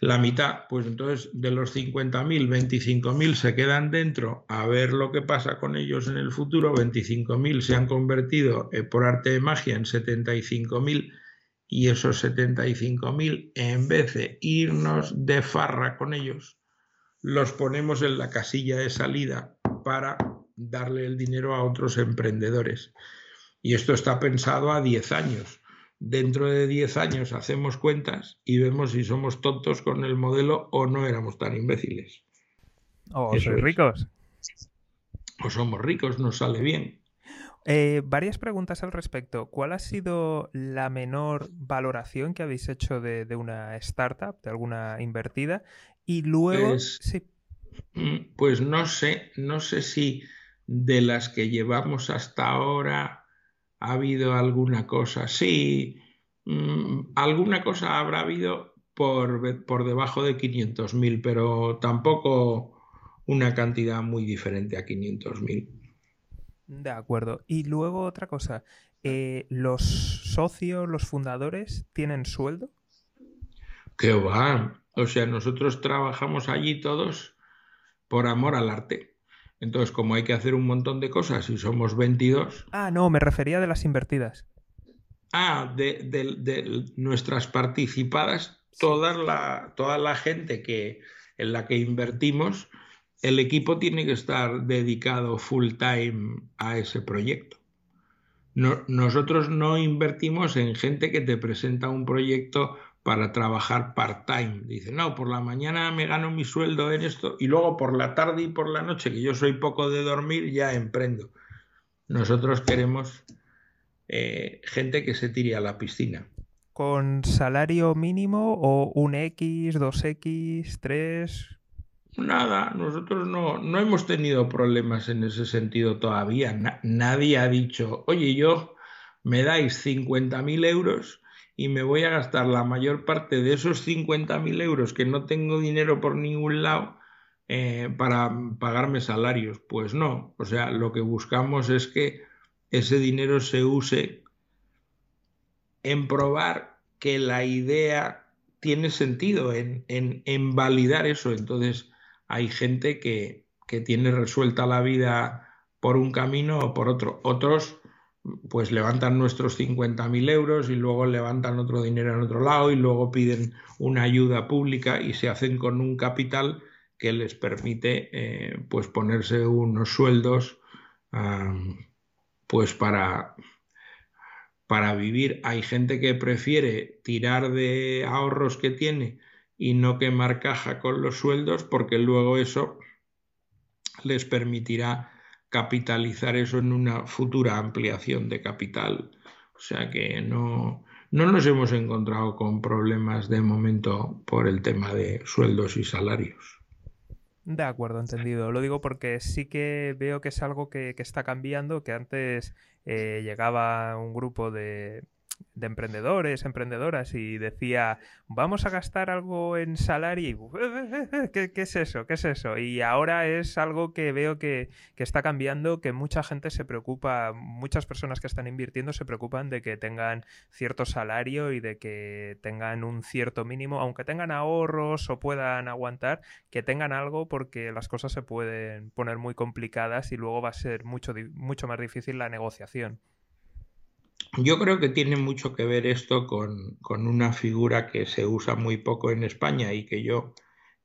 la mitad, pues entonces de los 50.000, 25.000 se quedan dentro a ver lo que pasa con ellos en el futuro, 25.000 se han convertido eh, por arte de magia en 75.000 y esos 75.000 en vez de irnos de farra con ellos, los ponemos en la casilla de salida para darle el dinero a otros emprendedores. Y esto está pensado a 10 años. Dentro de 10 años hacemos cuentas y vemos si somos tontos con el modelo o no éramos tan imbéciles. O sois ricos. O somos ricos, nos sale bien. Eh, varias preguntas al respecto. ¿Cuál ha sido la menor valoración que habéis hecho de, una startup, de alguna invertida? Y luego. Pues, sí. Mm, pues no sé, no sé si de las que llevamos hasta ahora ha habido alguna cosa. Sí, mm, alguna cosa habrá habido por, por debajo de 500.000, pero tampoco una cantidad muy diferente a 500.000. De acuerdo. Y luego otra cosa, eh, ¿los socios, los fundadores, tienen sueldo? Que va. O sea, nosotros trabajamos allí todos por amor al arte. Entonces, como hay que hacer un montón de cosas y somos 22. Ah, no, me refería de las invertidas. Ah, de, nuestras participadas, toda la, toda la gente que, en la que invertimos el equipo tiene que estar dedicado full time a ese proyecto. nosotros no invertimos en gente que te presenta un proyecto para trabajar part-time. Dice, no, por la mañana me gano mi sueldo en esto y luego por la tarde y por la noche, que yo soy poco de dormir, ya emprendo. Nosotros queremos eh, gente que se tire a la piscina. ¿Con salario mínimo o un X, 2X, 3? Nada, nosotros no, no hemos tenido problemas en ese sentido todavía. nadie ha dicho, oye, yo me dais 50.000 euros y me voy a gastar la mayor parte de esos 50.000 euros que no tengo dinero por ningún lado eh, para pagarme salarios. Pues no, o sea, lo que buscamos es que ese dinero se use en probar que la idea tiene sentido, en, en, validar eso. Entonces hay gente que, que tiene resuelta la vida por un camino o por otro. Otros pues levantan nuestros 50.000 euros y luego levantan otro dinero en otro lado y luego piden una ayuda pública y se hacen con un capital que les permite eh, pues ponerse unos sueldos pues para, para vivir. Hay gente que prefiere tirar de ahorros que tiene y no quemar caja con los sueldos porque luego eso les permitirá capitalizar eso en una futura ampliación de capital. O sea que no, no nos hemos encontrado con problemas de momento por el tema de sueldos y salarios. De acuerdo, entendido. Lo digo porque sí que veo que es algo que, está cambiando, que antes eh, llegaba un grupo de, de emprendedores, emprendedoras y decía, vamos a gastar algo en salario. ¿Qué, ¿Qué, es eso? ¿Qué es eso? Y ahora es algo que veo que, que, está cambiando, que mucha gente se preocupa, muchas personas que están invirtiendo se preocupan de que tengan cierto salario y de que tengan un cierto mínimo, aunque tengan ahorros o puedan aguantar, que tengan algo porque las cosas se pueden poner muy complicadas y luego va a ser mucho, mucho más difícil la negociación. Yo creo que tiene mucho que ver esto con, una figura que se usa muy poco en España y que yo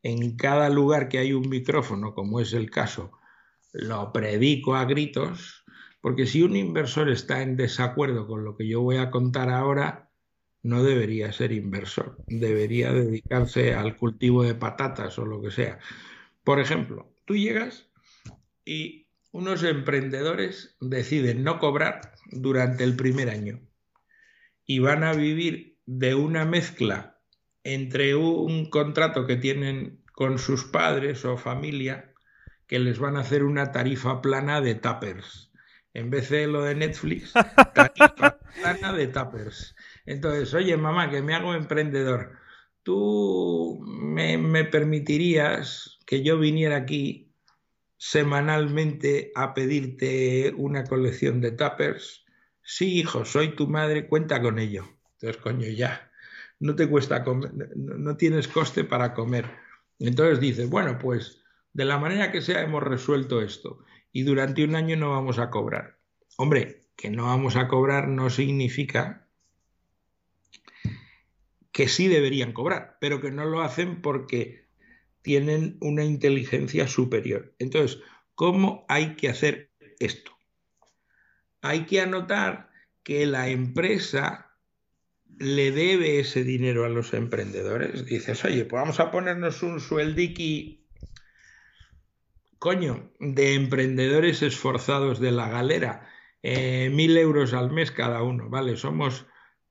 en cada lugar que hay un micrófono, como es el caso, lo predico a gritos, porque si un inversor está en desacuerdo con lo que yo voy a contar ahora, no debería ser inversor, debería dedicarse al cultivo de patatas o lo que sea. Por ejemplo, tú llegas y unos emprendedores deciden no cobrar durante el primer año y van a vivir de una mezcla entre un contrato que tienen con sus padres o familia que les van a hacer una tarifa plana de tappers. En vez de lo de Netflix, [laughs] tarifa plana de tappers. Entonces, oye, mamá, que me hago emprendedor. ¿Tú me, me permitirías que yo viniera aquí semanalmente a pedirte una colección de tuppers. Sí, hijo, soy tu madre, cuenta con ello. Entonces, coño, ya, no te cuesta comer, no tienes coste para comer. Entonces dices, bueno, pues de la manera que sea hemos resuelto esto y durante un año no vamos a cobrar. Hombre, que no vamos a cobrar no significa que sí deberían cobrar, pero que no lo hacen porque tienen una inteligencia superior. Entonces, ¿cómo hay que hacer esto? Hay que anotar que la empresa le debe ese dinero a los emprendedores. Dices, oye, pues vamos a ponernos un sueldiqui, coño, de emprendedores esforzados de la galera. Eh, mil euros al mes cada uno, ¿vale? Somos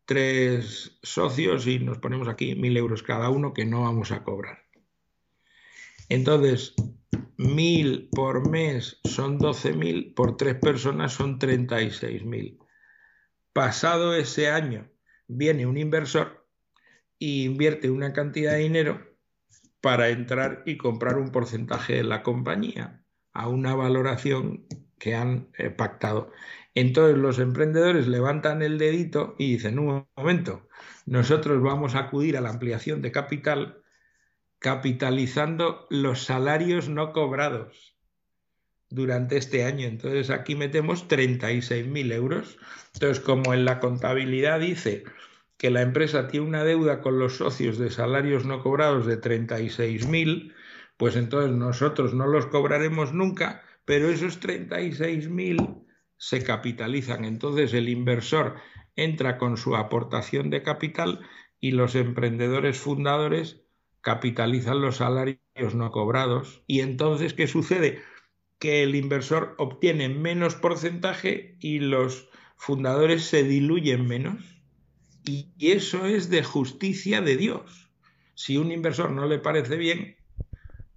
tres socios y nos ponemos aquí mil euros cada uno que no vamos a cobrar. Entonces, mil por mes son 12.000, por tres personas son 36.000. Pasado ese año, viene un inversor e invierte una cantidad de dinero para entrar y comprar un porcentaje de la compañía a una valoración que han eh, pactado. Entonces los emprendedores levantan el dedito y dicen, un momento, nosotros vamos a acudir a la ampliación de capital capitalizando los salarios no cobrados durante este año. Entonces aquí metemos 36.000 euros. Entonces, como en la contabilidad dice que la empresa tiene una deuda con los socios de salarios no cobrados de 36.000, pues entonces nosotros no los cobraremos nunca, pero esos 36.000 se capitalizan. Entonces el inversor entra con su aportación de capital y los emprendedores fundadores capitalizan los salarios no cobrados y entonces, ¿qué sucede? Que el inversor obtiene menos porcentaje y los fundadores se diluyen menos y eso es de justicia de Dios. Si un inversor no le parece bien,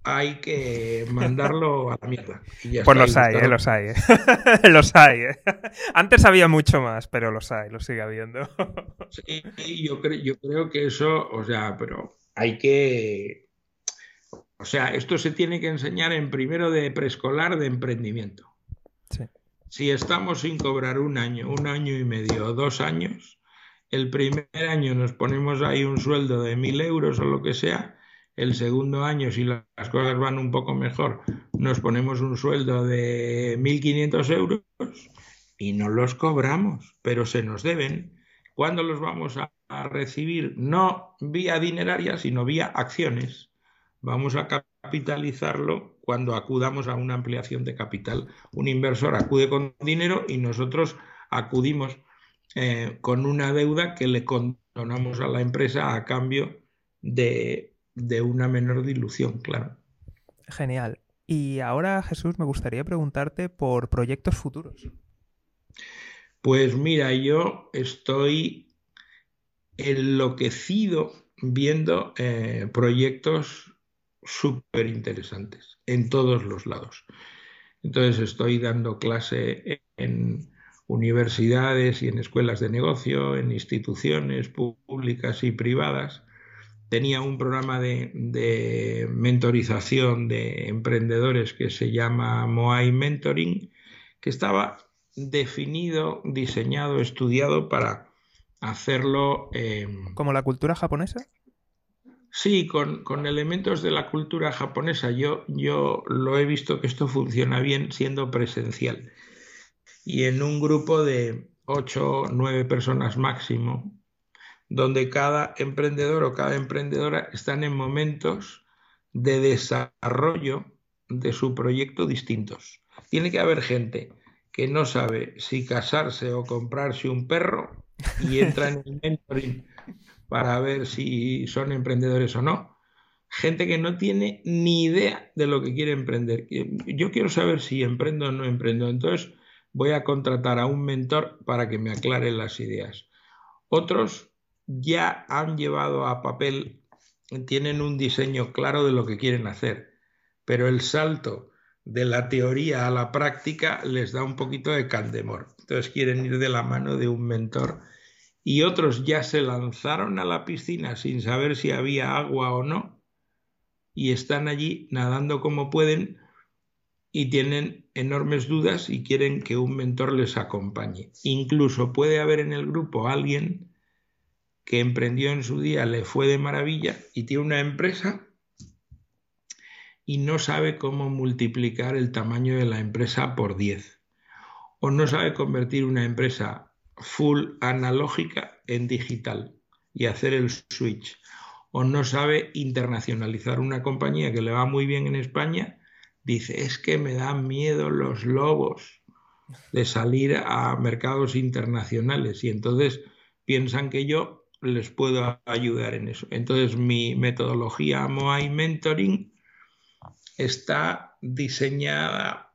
hay que [laughs] mandarlo a la mierda. pues los hay, eh, los hay, eh. los hay. Eh. Antes había mucho más, pero los hay, los sigue habiendo. sí, yo, yo creo que eso, o sea, pero hay que... O sea, esto se tiene que enseñar en primero de preescolar de emprendimiento. Si estamos sin cobrar un año, un año y medio dos años, el primer año nos ponemos ahí un sueldo de mil euros o lo que sea, el segundo año, si las cosas van un poco mejor, nos ponemos un sueldo de 1.500 euros y no los cobramos, pero se nos deben. ¿Cuándo los vamos a, recibir? No vía dineraria, sino vía acciones. Vamos a capitalizarlo cuando acudamos a una ampliación de capital. Un inversor acude con dinero y nosotros acudimos eh, con una deuda que le condonamos a la empresa a cambio de de una menor dilución, claro. Genial. Y ahora, Jesús, me gustaría preguntarte por proyectos futuros. Pues mira, yo estoy enloquecido viendo eh, proyectos súper interesantes en todos los lados. Entonces estoy dando clase en universidades y en escuelas de negocio, en instituciones públicas y privadas, tenía un programa de, mentorización de emprendedores que se llama Moai Mentoring, que estaba definido, diseñado, estudiado para hacerlo... Em, ¿Como la cultura japonesa? Sí, con, elementos de la cultura japonesa. Yo, yo lo he visto que esto funciona bien siendo presencial. Y en un grupo de ocho, nueve personas máximo, donde cada emprendedor o cada emprendedora están en momentos de desarrollo de su proyecto distintos. Tiene que haber gente que no sabe si casarse o comprarse un perro y entra en el mentoring para ver si son emprendedores o no. Gente que no tiene ni idea de lo que quiere emprender. Yo quiero saber si emprendo o no emprendo. Entonces voy a contratar a un mentor para que me aclare las ideas. Otros ya han llevado a papel, tienen un diseño claro de lo que quieren hacer, pero el salto de la teoría a la práctica les da un poquito de candemor. Entonces quieren ir de la mano de un mentor y otros ya se lanzaron a la piscina sin saber si había agua o no y están allí nadando como pueden y tienen enormes dudas y quieren que un mentor les acompañe. Incluso puede haber en el grupo alguien que emprendió en su día le fue de maravilla y tiene una empresa y no sabe cómo multiplicar el tamaño de la empresa por 10. O no sabe convertir una empresa full analógica en digital y hacer el switch. O no sabe internacionalizar una compañía que le va muy bien en España. Dice, es que me dan miedo los lobos de salir a mercados internacionales y entonces piensan que yo les puedo ayudar en eso. Entonces, mi metodología Moai Mentoring está diseñada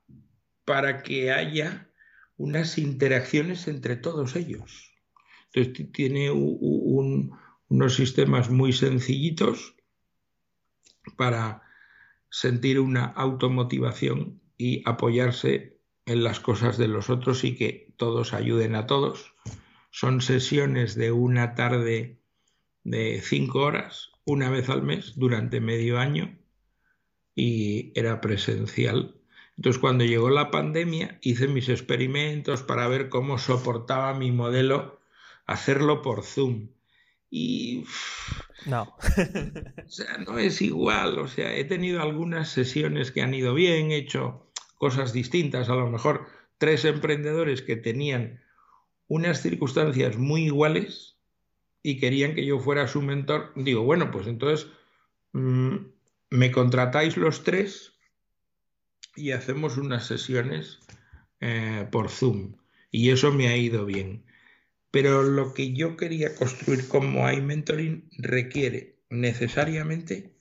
para que haya unas interacciones entre todos ellos. Entonces, tiene unos sistemas muy sencillitos para sentir una automotivación y apoyarse en las cosas de los otros y que todos ayuden a todos son sesiones de una tarde de cinco horas, una vez al mes, durante medio año, y era presencial. Entonces, cuando llegó la pandemia, hice mis experimentos para ver cómo soportaba mi modelo hacerlo por Zoom. Y. No. o [laughs] sea, no es igual. O sea, he tenido algunas sesiones que han ido bien, he hecho cosas distintas. A lo mejor tres emprendedores que tenían unas circunstancias muy iguales y querían que yo fuera su mentor, digo, bueno, pues entonces mm, me contratáis los tres y hacemos unas sesiones eh, por Zoom. Y eso me ha ido bien. Pero lo que yo quería construir como iMentoring requiere necesariamente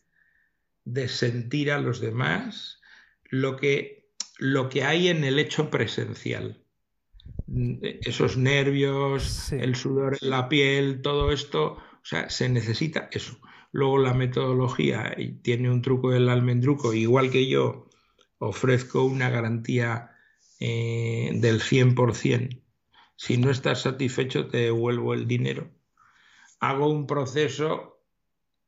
de sentir a los demás lo que, lo que hay en el hecho presencial esos nervios, el sudor en la piel, todo esto, o sea, se necesita eso. Luego la metodología tiene un truco del almendruco, igual que yo ofrezco una garantía eh, del 100%. Si no estás satisfecho, te devuelvo el dinero. Hago un proceso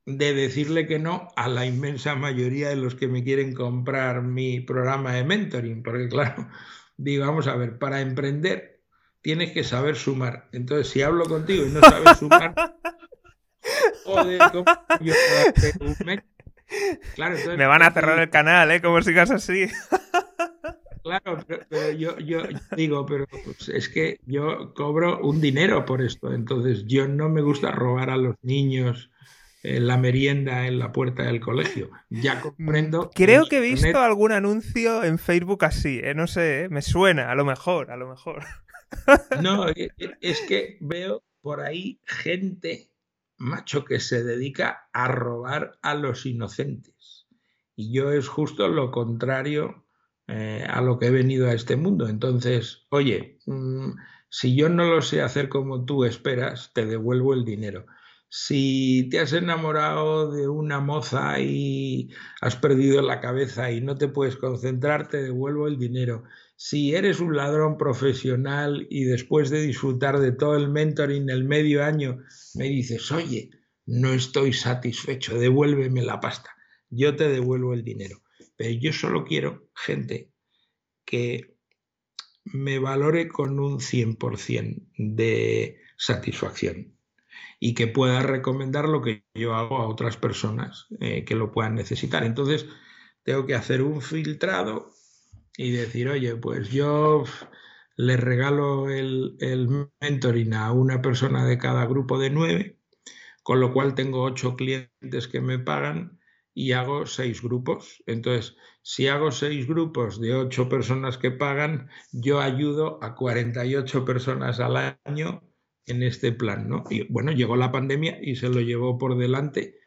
de decirle que no a la inmensa mayoría de los que me quieren comprar mi programa de mentoring, porque claro, [laughs] digo, vamos a ver, para emprender tienes que saber sumar. Entonces, si hablo contigo y no sabes sumar, [laughs] Me van a cerrar el canal, ¿eh? Como sigas así. Claro, pero, yo, digo, pero pues, es que yo cobro un dinero por esto, entonces yo no me gusta robar a los niños en la merienda en la puerta del colegio. Ya comprendo. Creo que he visto algún anuncio en Facebook así, ¿eh? no sé, ¿eh? me suena, a lo mejor, a lo mejor. No, e, e, es que veo por ahí gente macho que se dedica a robar a los inocentes. Y yo es justo lo contrario eh, a lo que he venido a este mundo. Entonces, oye, mm, si yo no lo sé hacer como tú esperas, te devuelvo el dinero. Si te has enamorado de una moza y has perdido la cabeza y no te puedes concentrar, te devuelvo el dinero. Si eres un ladrón profesional y después de disfrutar de todo el mentoring el medio año me dices, oye, no estoy satisfecho, devuélveme la pasta, yo te devuelvo el dinero. Pero yo solo quiero gente que me valore con un 100% de satisfacción y que pueda recomendar lo que yo hago a otras personas eh, que lo puedan necesitar. Entonces, tengo que hacer un filtrado y decir, oye, pues yo le regalo el, el, mentoring a una persona de cada grupo de nueve, con lo cual tengo ocho clientes que me pagan y hago seis grupos. Entonces, si hago seis grupos de ocho personas que pagan, yo ayudo a 48 personas al año en este plan, ¿no? Y bueno, llegó la pandemia y se lo llevó por delante.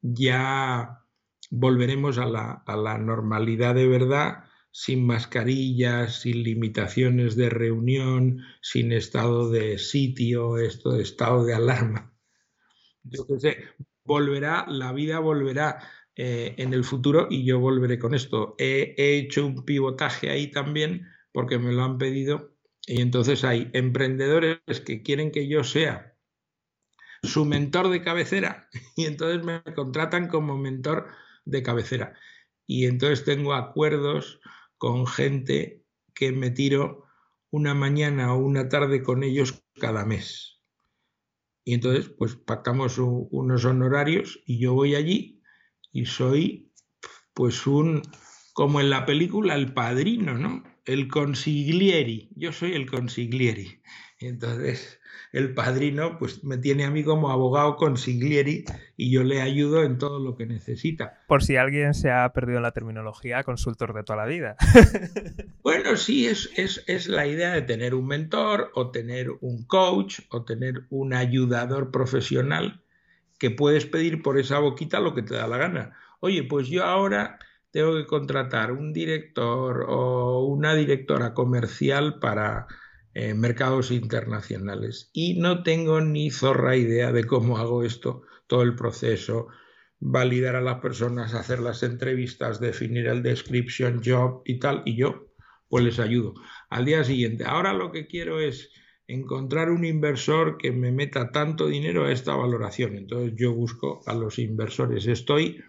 Ya volveremos a la, a la normalidad de verdad sin mascarillas, sin limitaciones de reunión, sin estado de sitio, esto de estado de alarma. Yo qué sé, volverá, la vida volverá eh, en el futuro y yo volveré con esto. He, he hecho un pivotaje ahí también porque me lo han pedido y entonces hay emprendedores que quieren que yo sea su mentor de cabecera [laughs] y entonces me contratan como mentor de cabecera. Y entonces tengo acuerdos con gente que me tiro una mañana o una tarde con ellos cada mes. Y entonces, pues pactamos unos honorarios y yo voy allí y soy, pues un, como en la película, el padrino, ¿no? El consiglieri. Yo soy el consiglieri. Entonces, el padrino pues me tiene a mí como abogado consiglieri y yo le ayudo en todo lo que necesita. Por si alguien se ha perdido en la terminología, consultor de toda la vida. [laughs] bueno, sí, es, es, es la idea de tener un mentor o tener un coach o tener un ayudador profesional que puedes pedir por esa boquita lo que te da la gana. Oye, pues yo ahora tengo que contratar un director o una directora comercial para eh, mercados internacionales. Y no tengo ni zorra idea de cómo hago esto, todo el proceso, validar a las personas, hacer las entrevistas, definir el description job y tal, y yo pues les ayudo. Al día siguiente, ahora lo que quiero es encontrar un inversor que me meta tanto dinero a esta valoración. Entonces yo busco a los inversores. Estoy,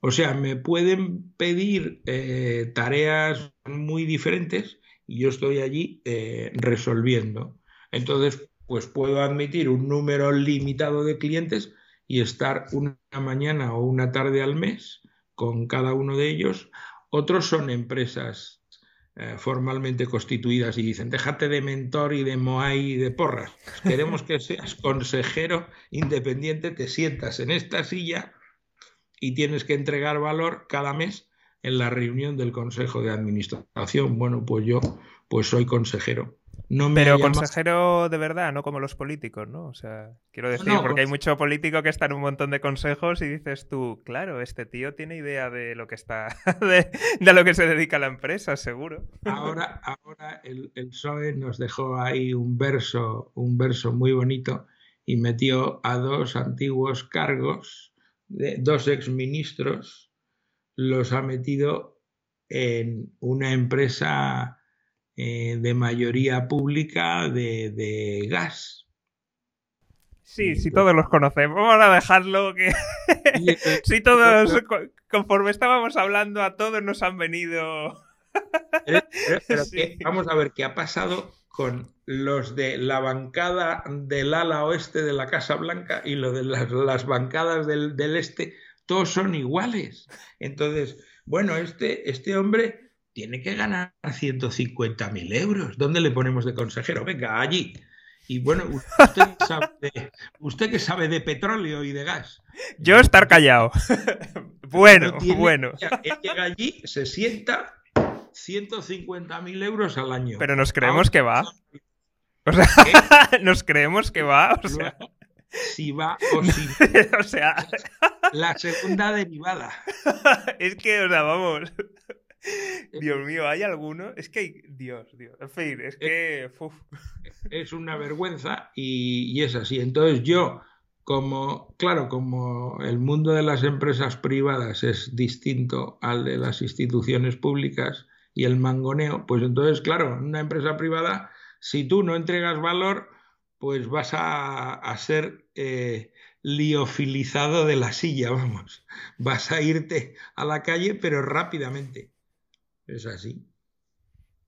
o sea, me pueden pedir eh, tareas muy diferentes y yo estoy allí eh, resolviendo. Entonces, pues puedo admitir un número limitado de clientes y estar una mañana o una tarde al mes con cada uno de ellos. Otros son empresas eh, formalmente constituidas y dicen, déjate de mentor y de Moai y de porras. Queremos que seas consejero independiente, te sientas en esta silla y tienes que entregar valor cada mes en la reunión del Consejo de Administración. Bueno, pues yo pues soy consejero Pero consejero de verdad, no como los políticos, ¿no? O sea, quiero decir, porque hay mucho político que está en un montón de consejos y dices tú, claro, este tío tiene idea de lo que está, [laughs] de, a lo que se dedica la empresa, seguro. Ahora, ahora el, el PSOE nos dejó ahí un verso, un verso muy bonito y metió a dos antiguos cargos, de dos exministros, los ha metido en una empresa eh, de mayoría pública de, gas. Sí, sí, todos los conocemos. Vamos a dejarlo que. sí, [laughs] todos, conforme estábamos hablando, a todos nos han venido. Eh, eh, [laughs] vamos a ver qué ha pasado con los de la bancada del ala oeste de la Casa Blanca y lo de las, bancadas del, del, este, todos son iguales. Entonces, bueno, este, este hombre tiene que ganar 150.000 euros. ¿Dónde le ponemos de consejero? Venga, allí. Y bueno, usted, que sabe de petróleo y de gas. Yo estar callado. [laughs] bueno, bueno. Él llega allí, se sienta 150.000 euros al año. Pero nos creemos que va. O sea, [laughs] nos creemos que va. O sea. Si va o si. [laughs] o sea. La segunda derivada. [laughs] es que, o sea, vamos. Dios mío, ¿hay alguno? Es que hay. Dios, Dios. En fin, es que. Es una vergüenza y, es así. Entonces, yo, como. Claro, como el mundo de las empresas privadas es distinto al de las instituciones públicas y el mangoneo, pues entonces, claro, en una empresa privada, si tú no entregas valor, pues vas a, ser. Eh, liofilizado de la silla, [laughs] vamos. Vas a irte a la calle, pero rápidamente. Es así.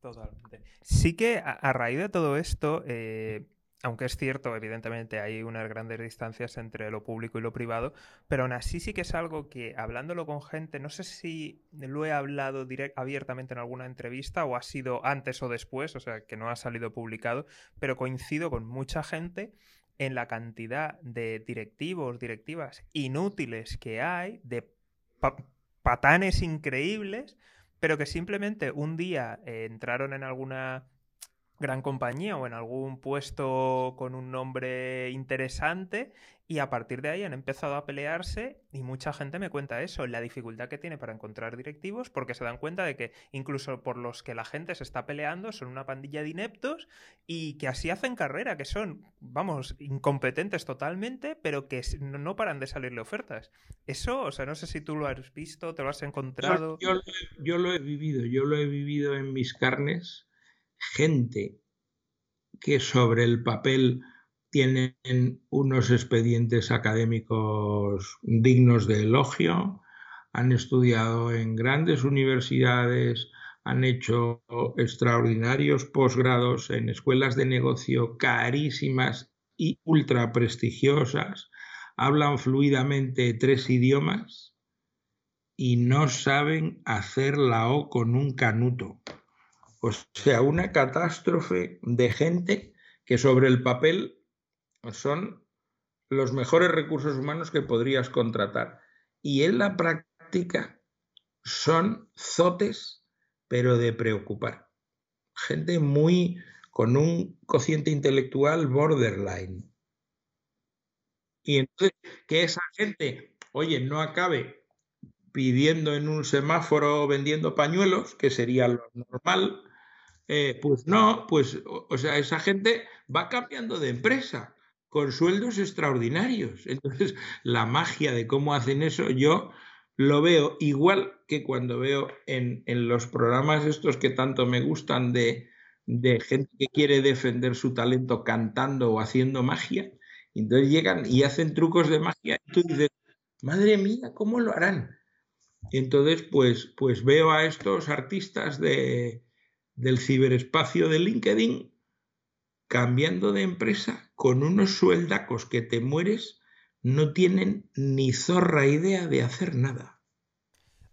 Totalmente. Sí que a, raíz de todo esto, eh, aunque es cierto, evidentemente hay unas grandes distancias entre lo público y lo privado, pero aún así sí que es algo que, hablándolo con gente, no sé si lo he hablado abiertamente en alguna entrevista o ha sido antes o después, o sea, que no ha salido publicado, pero coincido con mucha gente en la cantidad de directivos, directivas inútiles que hay, de patanes increíbles, pero que simplemente un día eh, entraron en alguna gran compañía o en algún puesto con un nombre interesante y a partir de ahí han empezado a pelearse y mucha gente me cuenta eso, la dificultad que tiene para encontrar directivos porque se dan cuenta de que incluso por los que la gente se está peleando son una pandilla de ineptos y que así hacen carrera, que son, vamos, incompetentes totalmente, pero que no paran de salirle ofertas. Eso, o sea, no sé si tú lo has visto, te lo has encontrado. Yo, yo lo he vivido, yo lo he vivido en mis carnes. Gente que sobre el papel tienen unos expedientes académicos dignos de elogio, han estudiado en grandes universidades, han hecho extraordinarios posgrados en escuelas de negocio carísimas y ultra prestigiosas, hablan fluidamente tres idiomas y no saben hacer la O con un canuto. O sea, una catástrofe de gente que sobre el papel son los mejores recursos humanos que podrías contratar. Y en la práctica son zotes, pero de preocupar. Gente muy con un cociente intelectual borderline. Y entonces que esa gente, oye, no acabe pidiendo en un semáforo vendiendo pañuelos, que sería lo normal, eh, pues no, pues, o sea, esa gente va cambiando de empresa con sueldos extraordinarios. Entonces, la magia de cómo hacen eso, yo lo veo igual que cuando veo en, los programas estos que tanto me gustan de, de, gente que quiere defender su talento cantando o haciendo magia. entonces llegan y hacen trucos de magia y tú dices, madre mía, ¿cómo lo harán? Entonces, pues, pues veo a estos artistas de, del ciberespacio de LinkedIn cambiando de empresa con unos sueldacos que te mueres, no tienen ni zorra idea de hacer nada.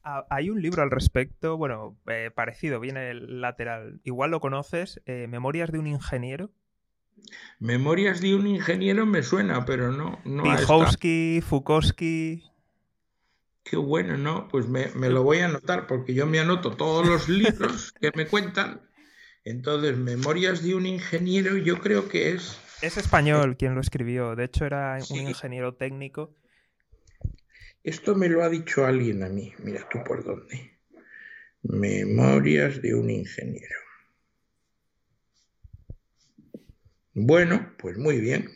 Ah, hay un libro al respecto, bueno, eh, parecido, viene el lateral. Igual lo conoces, eh, Memorias de un ingeniero. Memorias de un ingeniero me suena, pero no. no Fukowski. Qué bueno, ¿no? Pues me, me, lo voy a anotar porque yo me anoto todos los libros que me cuentan Entonces, Memorias de un ingeniero, yo creo que es. Es español quien lo escribió. De hecho, era un ingeniero técnico. Esto me lo ha dicho alguien a mí. Mira tú por dónde. Memorias de un ingeniero. Bueno, pues muy bien.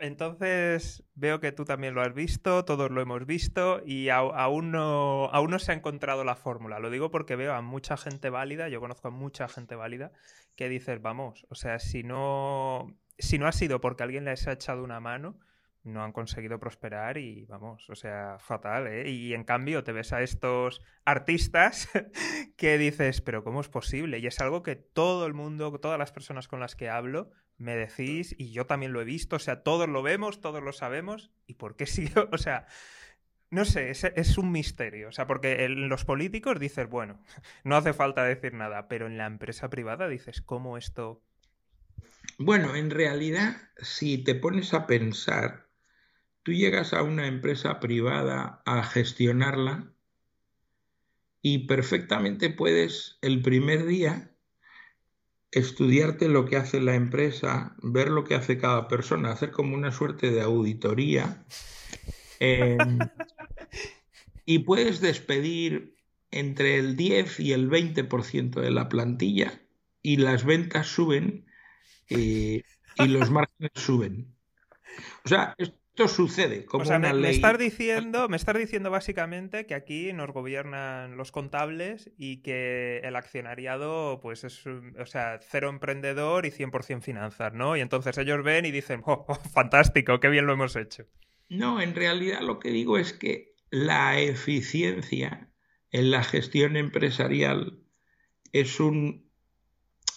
Entonces veo que tú también lo has visto, todos lo hemos visto y aún, no, aún no se ha encontrado la fórmula. Lo digo porque veo a mucha gente válida, yo conozco a mucha gente válida, que dices, vamos, o sea, si no, si no ha sido porque alguien les ha echado una mano, no han conseguido prosperar y vamos, o sea, fatal, ¿eh? Y en cambio te ves a estos artistas [laughs] que dices, pero ¿cómo es posible? Y es algo que todo el mundo, todas las personas con las que hablo, me decís, y yo también lo he visto, o sea, todos lo vemos, todos lo sabemos, ¿y por qué sigo? [laughs] O sea, no sé, es, un misterio. O sea, porque en los políticos dices, bueno, [laughs] no hace falta decir nada, pero en la empresa privada dices, ¿cómo esto? Bueno, en realidad, si te pones a pensar, tú llegas a una empresa privada a gestionarla y perfectamente puedes el primer día estudiarte lo que hace la empresa, ver lo que hace cada persona, hacer como una suerte de auditoría. Em, [laughs] y puedes despedir entre el 10 y el 20% de la plantilla y las ventas suben eh, y los márgenes suben. O sea, esto sucede como una me, ley. estás diciendo, me estás diciendo básicamente que aquí nos gobiernan los contables y que el accionariado, pues es, o sea, cero emprendedor y 100% finanzas, ¿no? Y entonces ellos ven y dicen, oh, oh, fantástico, qué bien lo hemos hecho. No, en realidad lo que digo es que la eficiencia en la gestión empresarial es un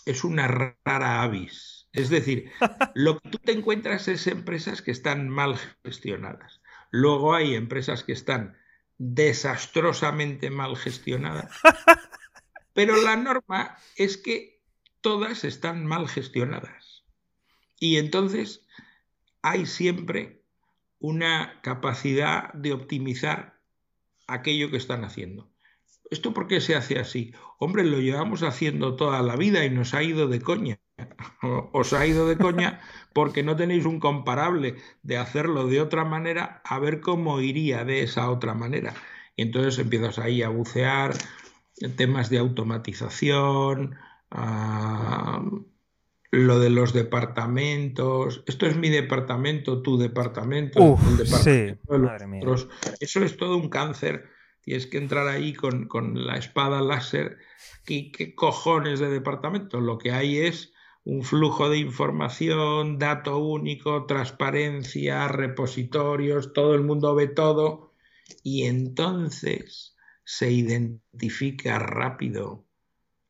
es una rara avis. Es decir, lo que tú te encuentras es empresas que están mal gestionadas. Luego hay empresas que están desastrosamente mal gestionadas. Pero la norma es que todas están mal gestionadas. Y entonces hay siempre una capacidad de optimizar aquello que están haciendo. ¿Esto por qué se hace así? Hombre, lo llevamos haciendo toda la vida y nos ha ido de coña. [laughs] Os ha ido de coña porque no tenéis un comparable de hacerlo de otra manera a ver cómo iría de esa otra manera. Y entonces empiezas ahí a bucear temas de automatización, lo de los departamentos. Esto es mi departamento, tu departamento, el departamento de los Eso es todo un cáncer tienes que entrar ahí con, la espada láser. ¿Qué, ¿Qué, cojones de departamento? Lo que hay es un flujo de información, dato único, transparencia, repositorios, todo el mundo ve todo y entonces se identifica rápido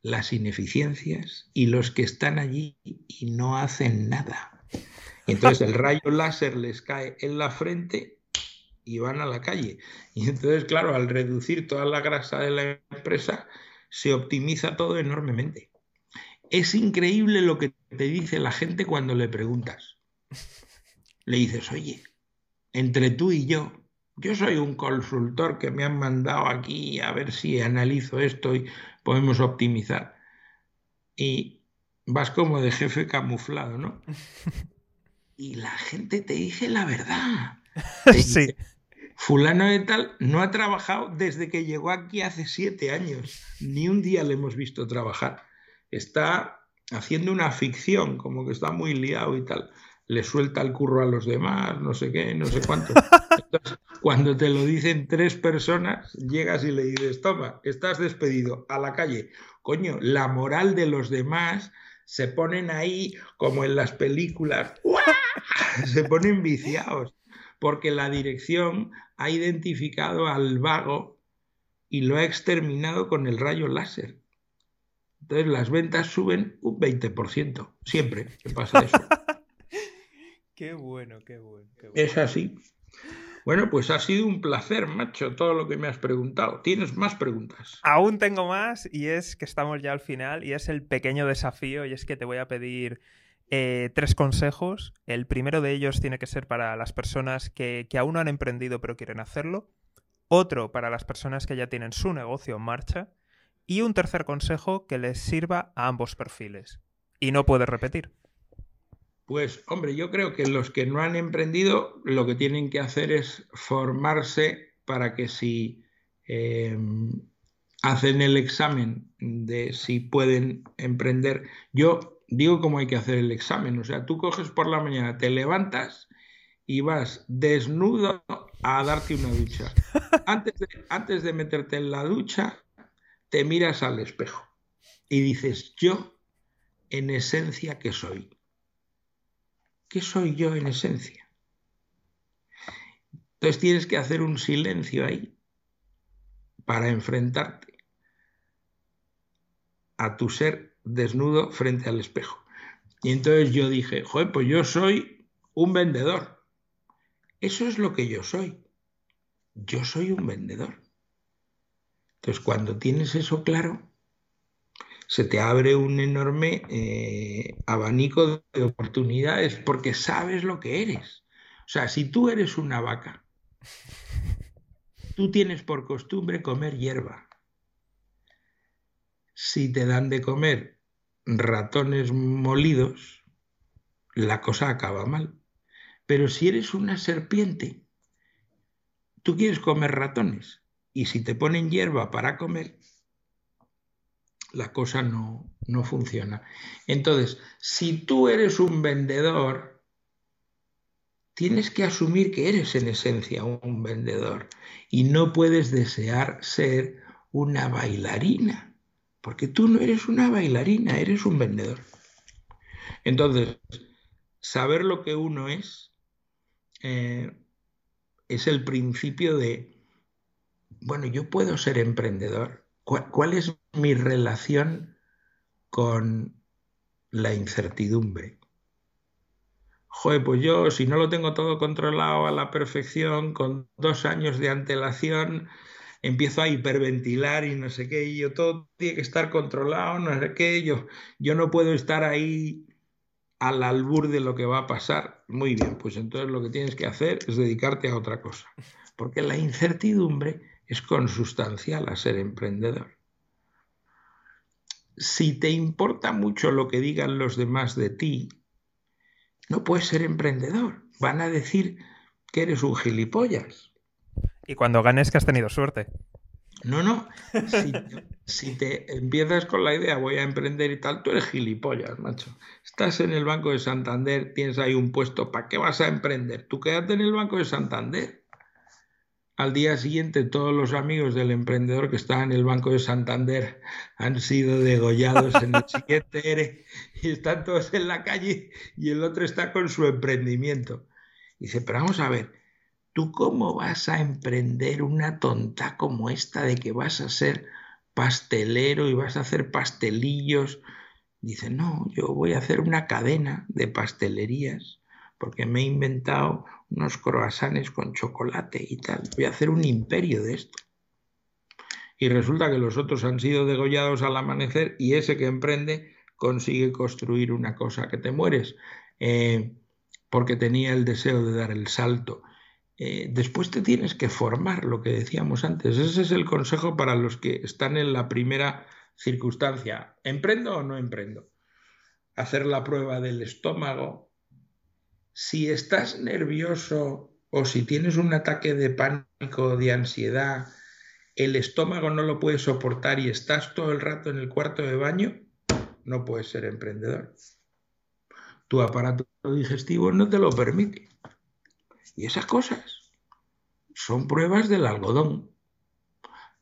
las ineficiencias y los que están allí y no hacen nada. Entonces el rayo láser les cae en la frente y van a la calle. Y entonces, claro, al reducir toda la grasa de la empresa, se optimiza todo enormemente. Es increíble lo que te dice la gente cuando le preguntas. Le dices, oye, entre tú y yo, yo soy un consultor que me han mandado aquí a ver si analizo esto y podemos optimizar. Y vas como de jefe camuflado, ¿no? [laughs] Y la gente te dice la verdad. [laughs] sí fulano de tal no ha trabajado desde que llegó aquí hace siete años. Ni un día le hemos visto trabajar. Está haciendo una ficción, como que está muy liado y tal. Le suelta el curro a los demás, no sé qué, no sé cuánto. cuando te lo dicen tres personas, llegas y le dices, toma, estás despedido a la calle. Coño, la moral de los demás se ponen ahí como en las películas. [laughs] Se ponen viciados porque la dirección ha identificado al vago y lo ha exterminado con el rayo láser. Entonces las ventas suben un 20%, siempre que pasa eso. [laughs] qué bueno, qué bueno, Es así. Bueno, pues ha sido un placer, macho, todo lo que me has preguntado. ¿Tienes más preguntas? Aún tengo más y es que estamos ya al final y es el pequeño desafío y es que te voy a pedir eh, tres consejos. El primero de ellos tiene que ser para las personas que, aún no han emprendido pero quieren hacerlo. Otro para las personas que ya tienen su negocio en marcha. Y un tercer consejo que les sirva a ambos perfiles. y no puedes repetir. Pues hombre, yo creo que los que no han emprendido lo que tienen que hacer es formarse para que si em, hacen el examen de si pueden emprender, yo digo cómo hay que hacer el examen, o sea, tú coges por la mañana, te levantas y vas desnudo a darte una ducha. [laughs] Antes de, antes de meterte en la ducha, te miras al espejo y dices, yo en esencia, ¿qué soy? ¿Qué soy yo en esencia? Entonces tienes que hacer un silencio ahí para enfrentarte a tu ser desnudo frente al espejo. Y entonces yo dije, joder, pues yo soy un vendedor. Eso es lo que yo soy. Yo soy un vendedor. Entonces cuando tienes eso claro, se te abre un enorme eh, abanico de oportunidades porque sabes lo que eres. O sea, si tú eres una vaca, tú tienes por costumbre comer hierba. Si te dan de comer ratones molidos, la cosa acaba mal. Pero si eres una serpiente, tú quieres comer ratones y si te ponen hierba para comer, la cosa no, no funciona. Entonces, si tú eres un vendedor, tienes que asumir que eres en esencia un vendedor y no puedes desear ser una bailarina, porque tú no eres una bailarina, eres un vendedor. Entonces, saber lo que uno es eh, es el principio de, bueno, yo puedo ser emprendedor, ¿Cuál, es mi relación con la incertidumbre? Joder, pues yo si no lo tengo todo controlado a la perfección, con dos años de antelación, empiezo a hiperventilar y no sé qué, y yo todo tiene que estar controlado, no sé qué, yo, yo no puedo estar ahí al albur de lo que va a pasar. Muy bien, pues entonces lo que tienes que hacer es dedicarte a otra cosa, porque la incertidumbre es consustancial a ser emprendedor. Si te importa mucho lo que digan los demás de ti, no puedes ser emprendedor. Van a decir que eres un gilipollas. Y cuando ganes que has tenido suerte. No, no. Si, te empiezas con la idea voy a emprender y tal, tú eres gilipollas, macho. Estás en el Banco de Santander, tienes ahí un puesto, ¿para qué vas a emprender? Tú quédate en el Banco de Santander. Al día siguiente todos los amigos del emprendedor que estaba en el Banco de Santander han sido degollados en el siguiente [laughs] ERE y están todos en la calle y el otro está con su emprendimiento. dice, pero vamos a ver, ¿tú cómo vas a emprender una tonta como esta de que vas a ser pastelero y vas a hacer pastelillos? Dice, no, yo voy a hacer una cadena de pastelerías porque me he inventado unos croissants con chocolate y tal. Voy a hacer un imperio de esto. Y resulta que los otros han sido degollados al amanecer y ese que emprende consigue construir una cosa que te mueres eh, porque tenía el deseo de dar el salto. Eh, después te tienes que formar, lo que decíamos antes. Ese es el consejo para los que están en la primera circunstancia. ¿Emprendo o no emprendo? Hacer la prueba del estómago, si estás nervioso o si tienes un ataque de pánico de ansiedad, el estómago no lo puede soportar y estás todo el rato en el cuarto de baño, no puedes ser emprendedor. Tu aparato digestivo no te lo permite. Y esas cosas son pruebas del algodón.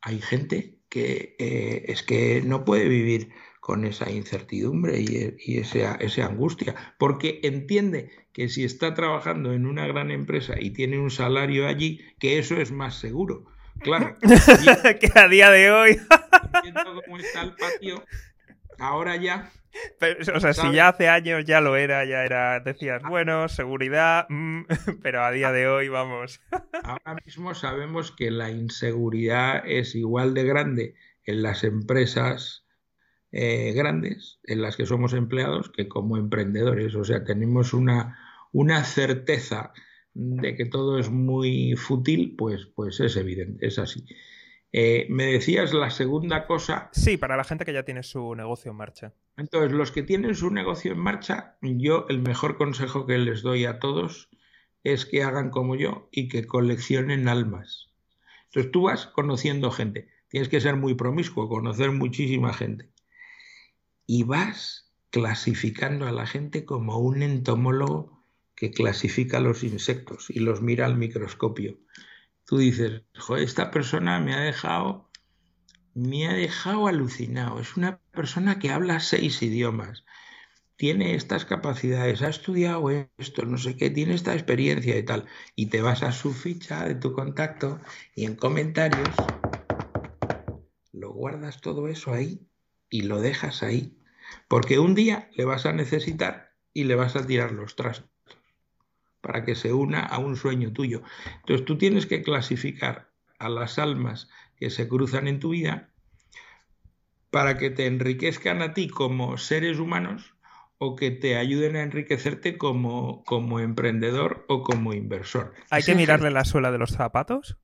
Hay gente que eh, es que no puede vivir con esa incertidumbre y, esa, esa, angustia, porque entiende que si está trabajando en una gran empresa y tiene un salario allí, que eso es más seguro. Claro. [laughs] que a día de hoy. Entiendo cómo está el patio, ahora ya. o sea, si ya hace años ya lo era, ya era, decías, bueno, seguridad, mm", [laughs] pero a día de hoy vamos. Ahora mismo sabemos que la inseguridad es igual de grande en las empresas eh, grandes en las que somos empleados que como emprendedores. O sea, tenemos una, una certeza de que todo es muy fútil, pues, pues es evidente, es así. Eh, me decías la segunda cosa. Sí, para la gente que ya tiene su negocio en marcha. Entonces, los que tienen su negocio en marcha, yo el mejor consejo que les doy a todos es que hagan como yo y que coleccionen almas. Entonces tú vas conociendo gente, tienes que ser muy promiscuo, conocer muchísima gente. Y vas clasificando a la gente como un entomólogo que clasifica los insectos y los mira al microscopio. Tú dices, joder, esta persona me ha dejado, me ha dejado alucinado. Es una persona que habla seis idiomas, tiene estas capacidades, ha estudiado esto, no sé qué, tiene esta experiencia y tal. Y te vas a su ficha de tu contacto y en comentarios lo guardas todo eso ahí y lo dejas ahí. Porque un día le vas a necesitar y le vas a tirar los trastos para que se una a un sueño tuyo. Entonces tú tienes que clasificar a las almas que se cruzan en tu vida para que te enriquezcan a ti como seres humanos o que te ayuden a enriquecerte como, como emprendedor o como inversor. ¿Hay que mirarle la suela de los zapatos?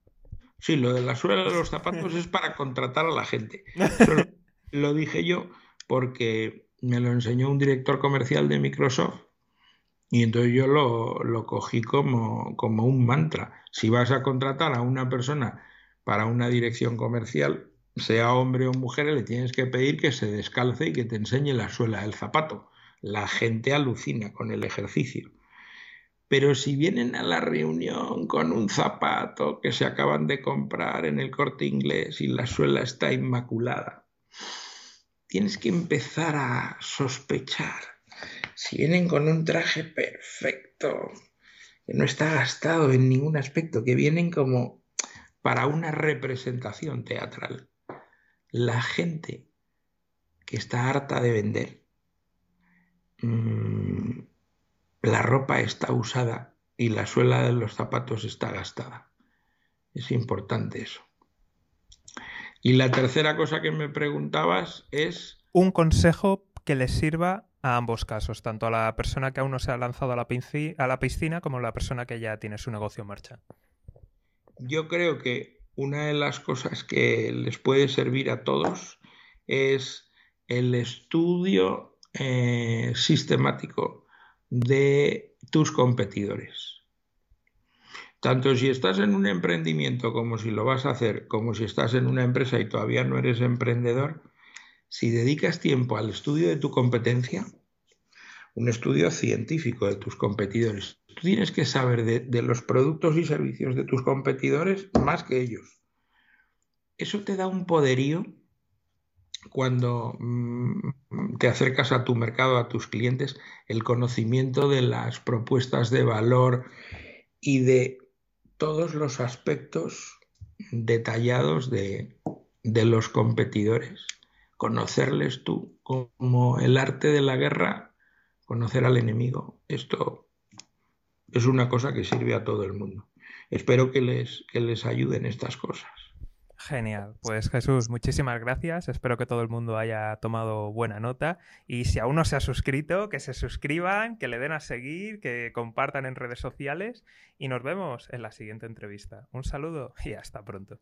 Sí, lo de la suela de los zapatos es para contratar a la gente. [laughs] lo dije yo porque me lo enseñó un director comercial de Microsoft y entonces yo lo, lo cogí como, como un mantra. Si vas a contratar a una persona para una dirección comercial, sea hombre o mujer, le tienes que pedir que se descalce y que te enseñe la suela del zapato la gente alucina con el ejercicio. Pero si vienen a la reunión con un zapato que se acaban de comprar en el corte inglés y la suela está inmaculada, tienes que empezar a sospechar. Si vienen con un traje perfecto, que no está gastado en ningún aspecto, que vienen como para una representación teatral, la gente que está harta de vender Mm, la ropa está usada y la suela de los zapatos está gastada. Es importante eso. Y la tercera cosa que me preguntabas es... Un consejo que les sirva a ambos casos, tanto a la persona que aún no se ha lanzado a la, a la piscina como a la persona que ya tiene su negocio en marcha. Yo creo que una de las cosas que les puede servir a todos es el estudio eh, sistemático de tus competidores. Tanto si estás en un emprendimiento como si lo vas a hacer, como si estás en una empresa y todavía no eres emprendedor, si dedicas tiempo al estudio de tu competencia, un estudio científico de tus competidores, tú tienes que saber de, los productos y servicios de tus competidores más que ellos. Eso te da un poderío cuando mm, te acercas a tu mercado, a tus clientes, el conocimiento de las propuestas de valor y de todos los aspectos detallados de, los competidores. Conocerles tú como el arte de la guerra, conocer al enemigo. Esto es una cosa que sirve a todo el mundo. Espero que les, que les ayuden estas cosas. Genial, pues Jesús, muchísimas gracias. Espero que todo el mundo haya tomado buena nota y si aún no se ha suscrito, que se suscriban, que le den a seguir, que compartan en redes sociales y nos vemos en la siguiente entrevista. Un saludo y hasta pronto.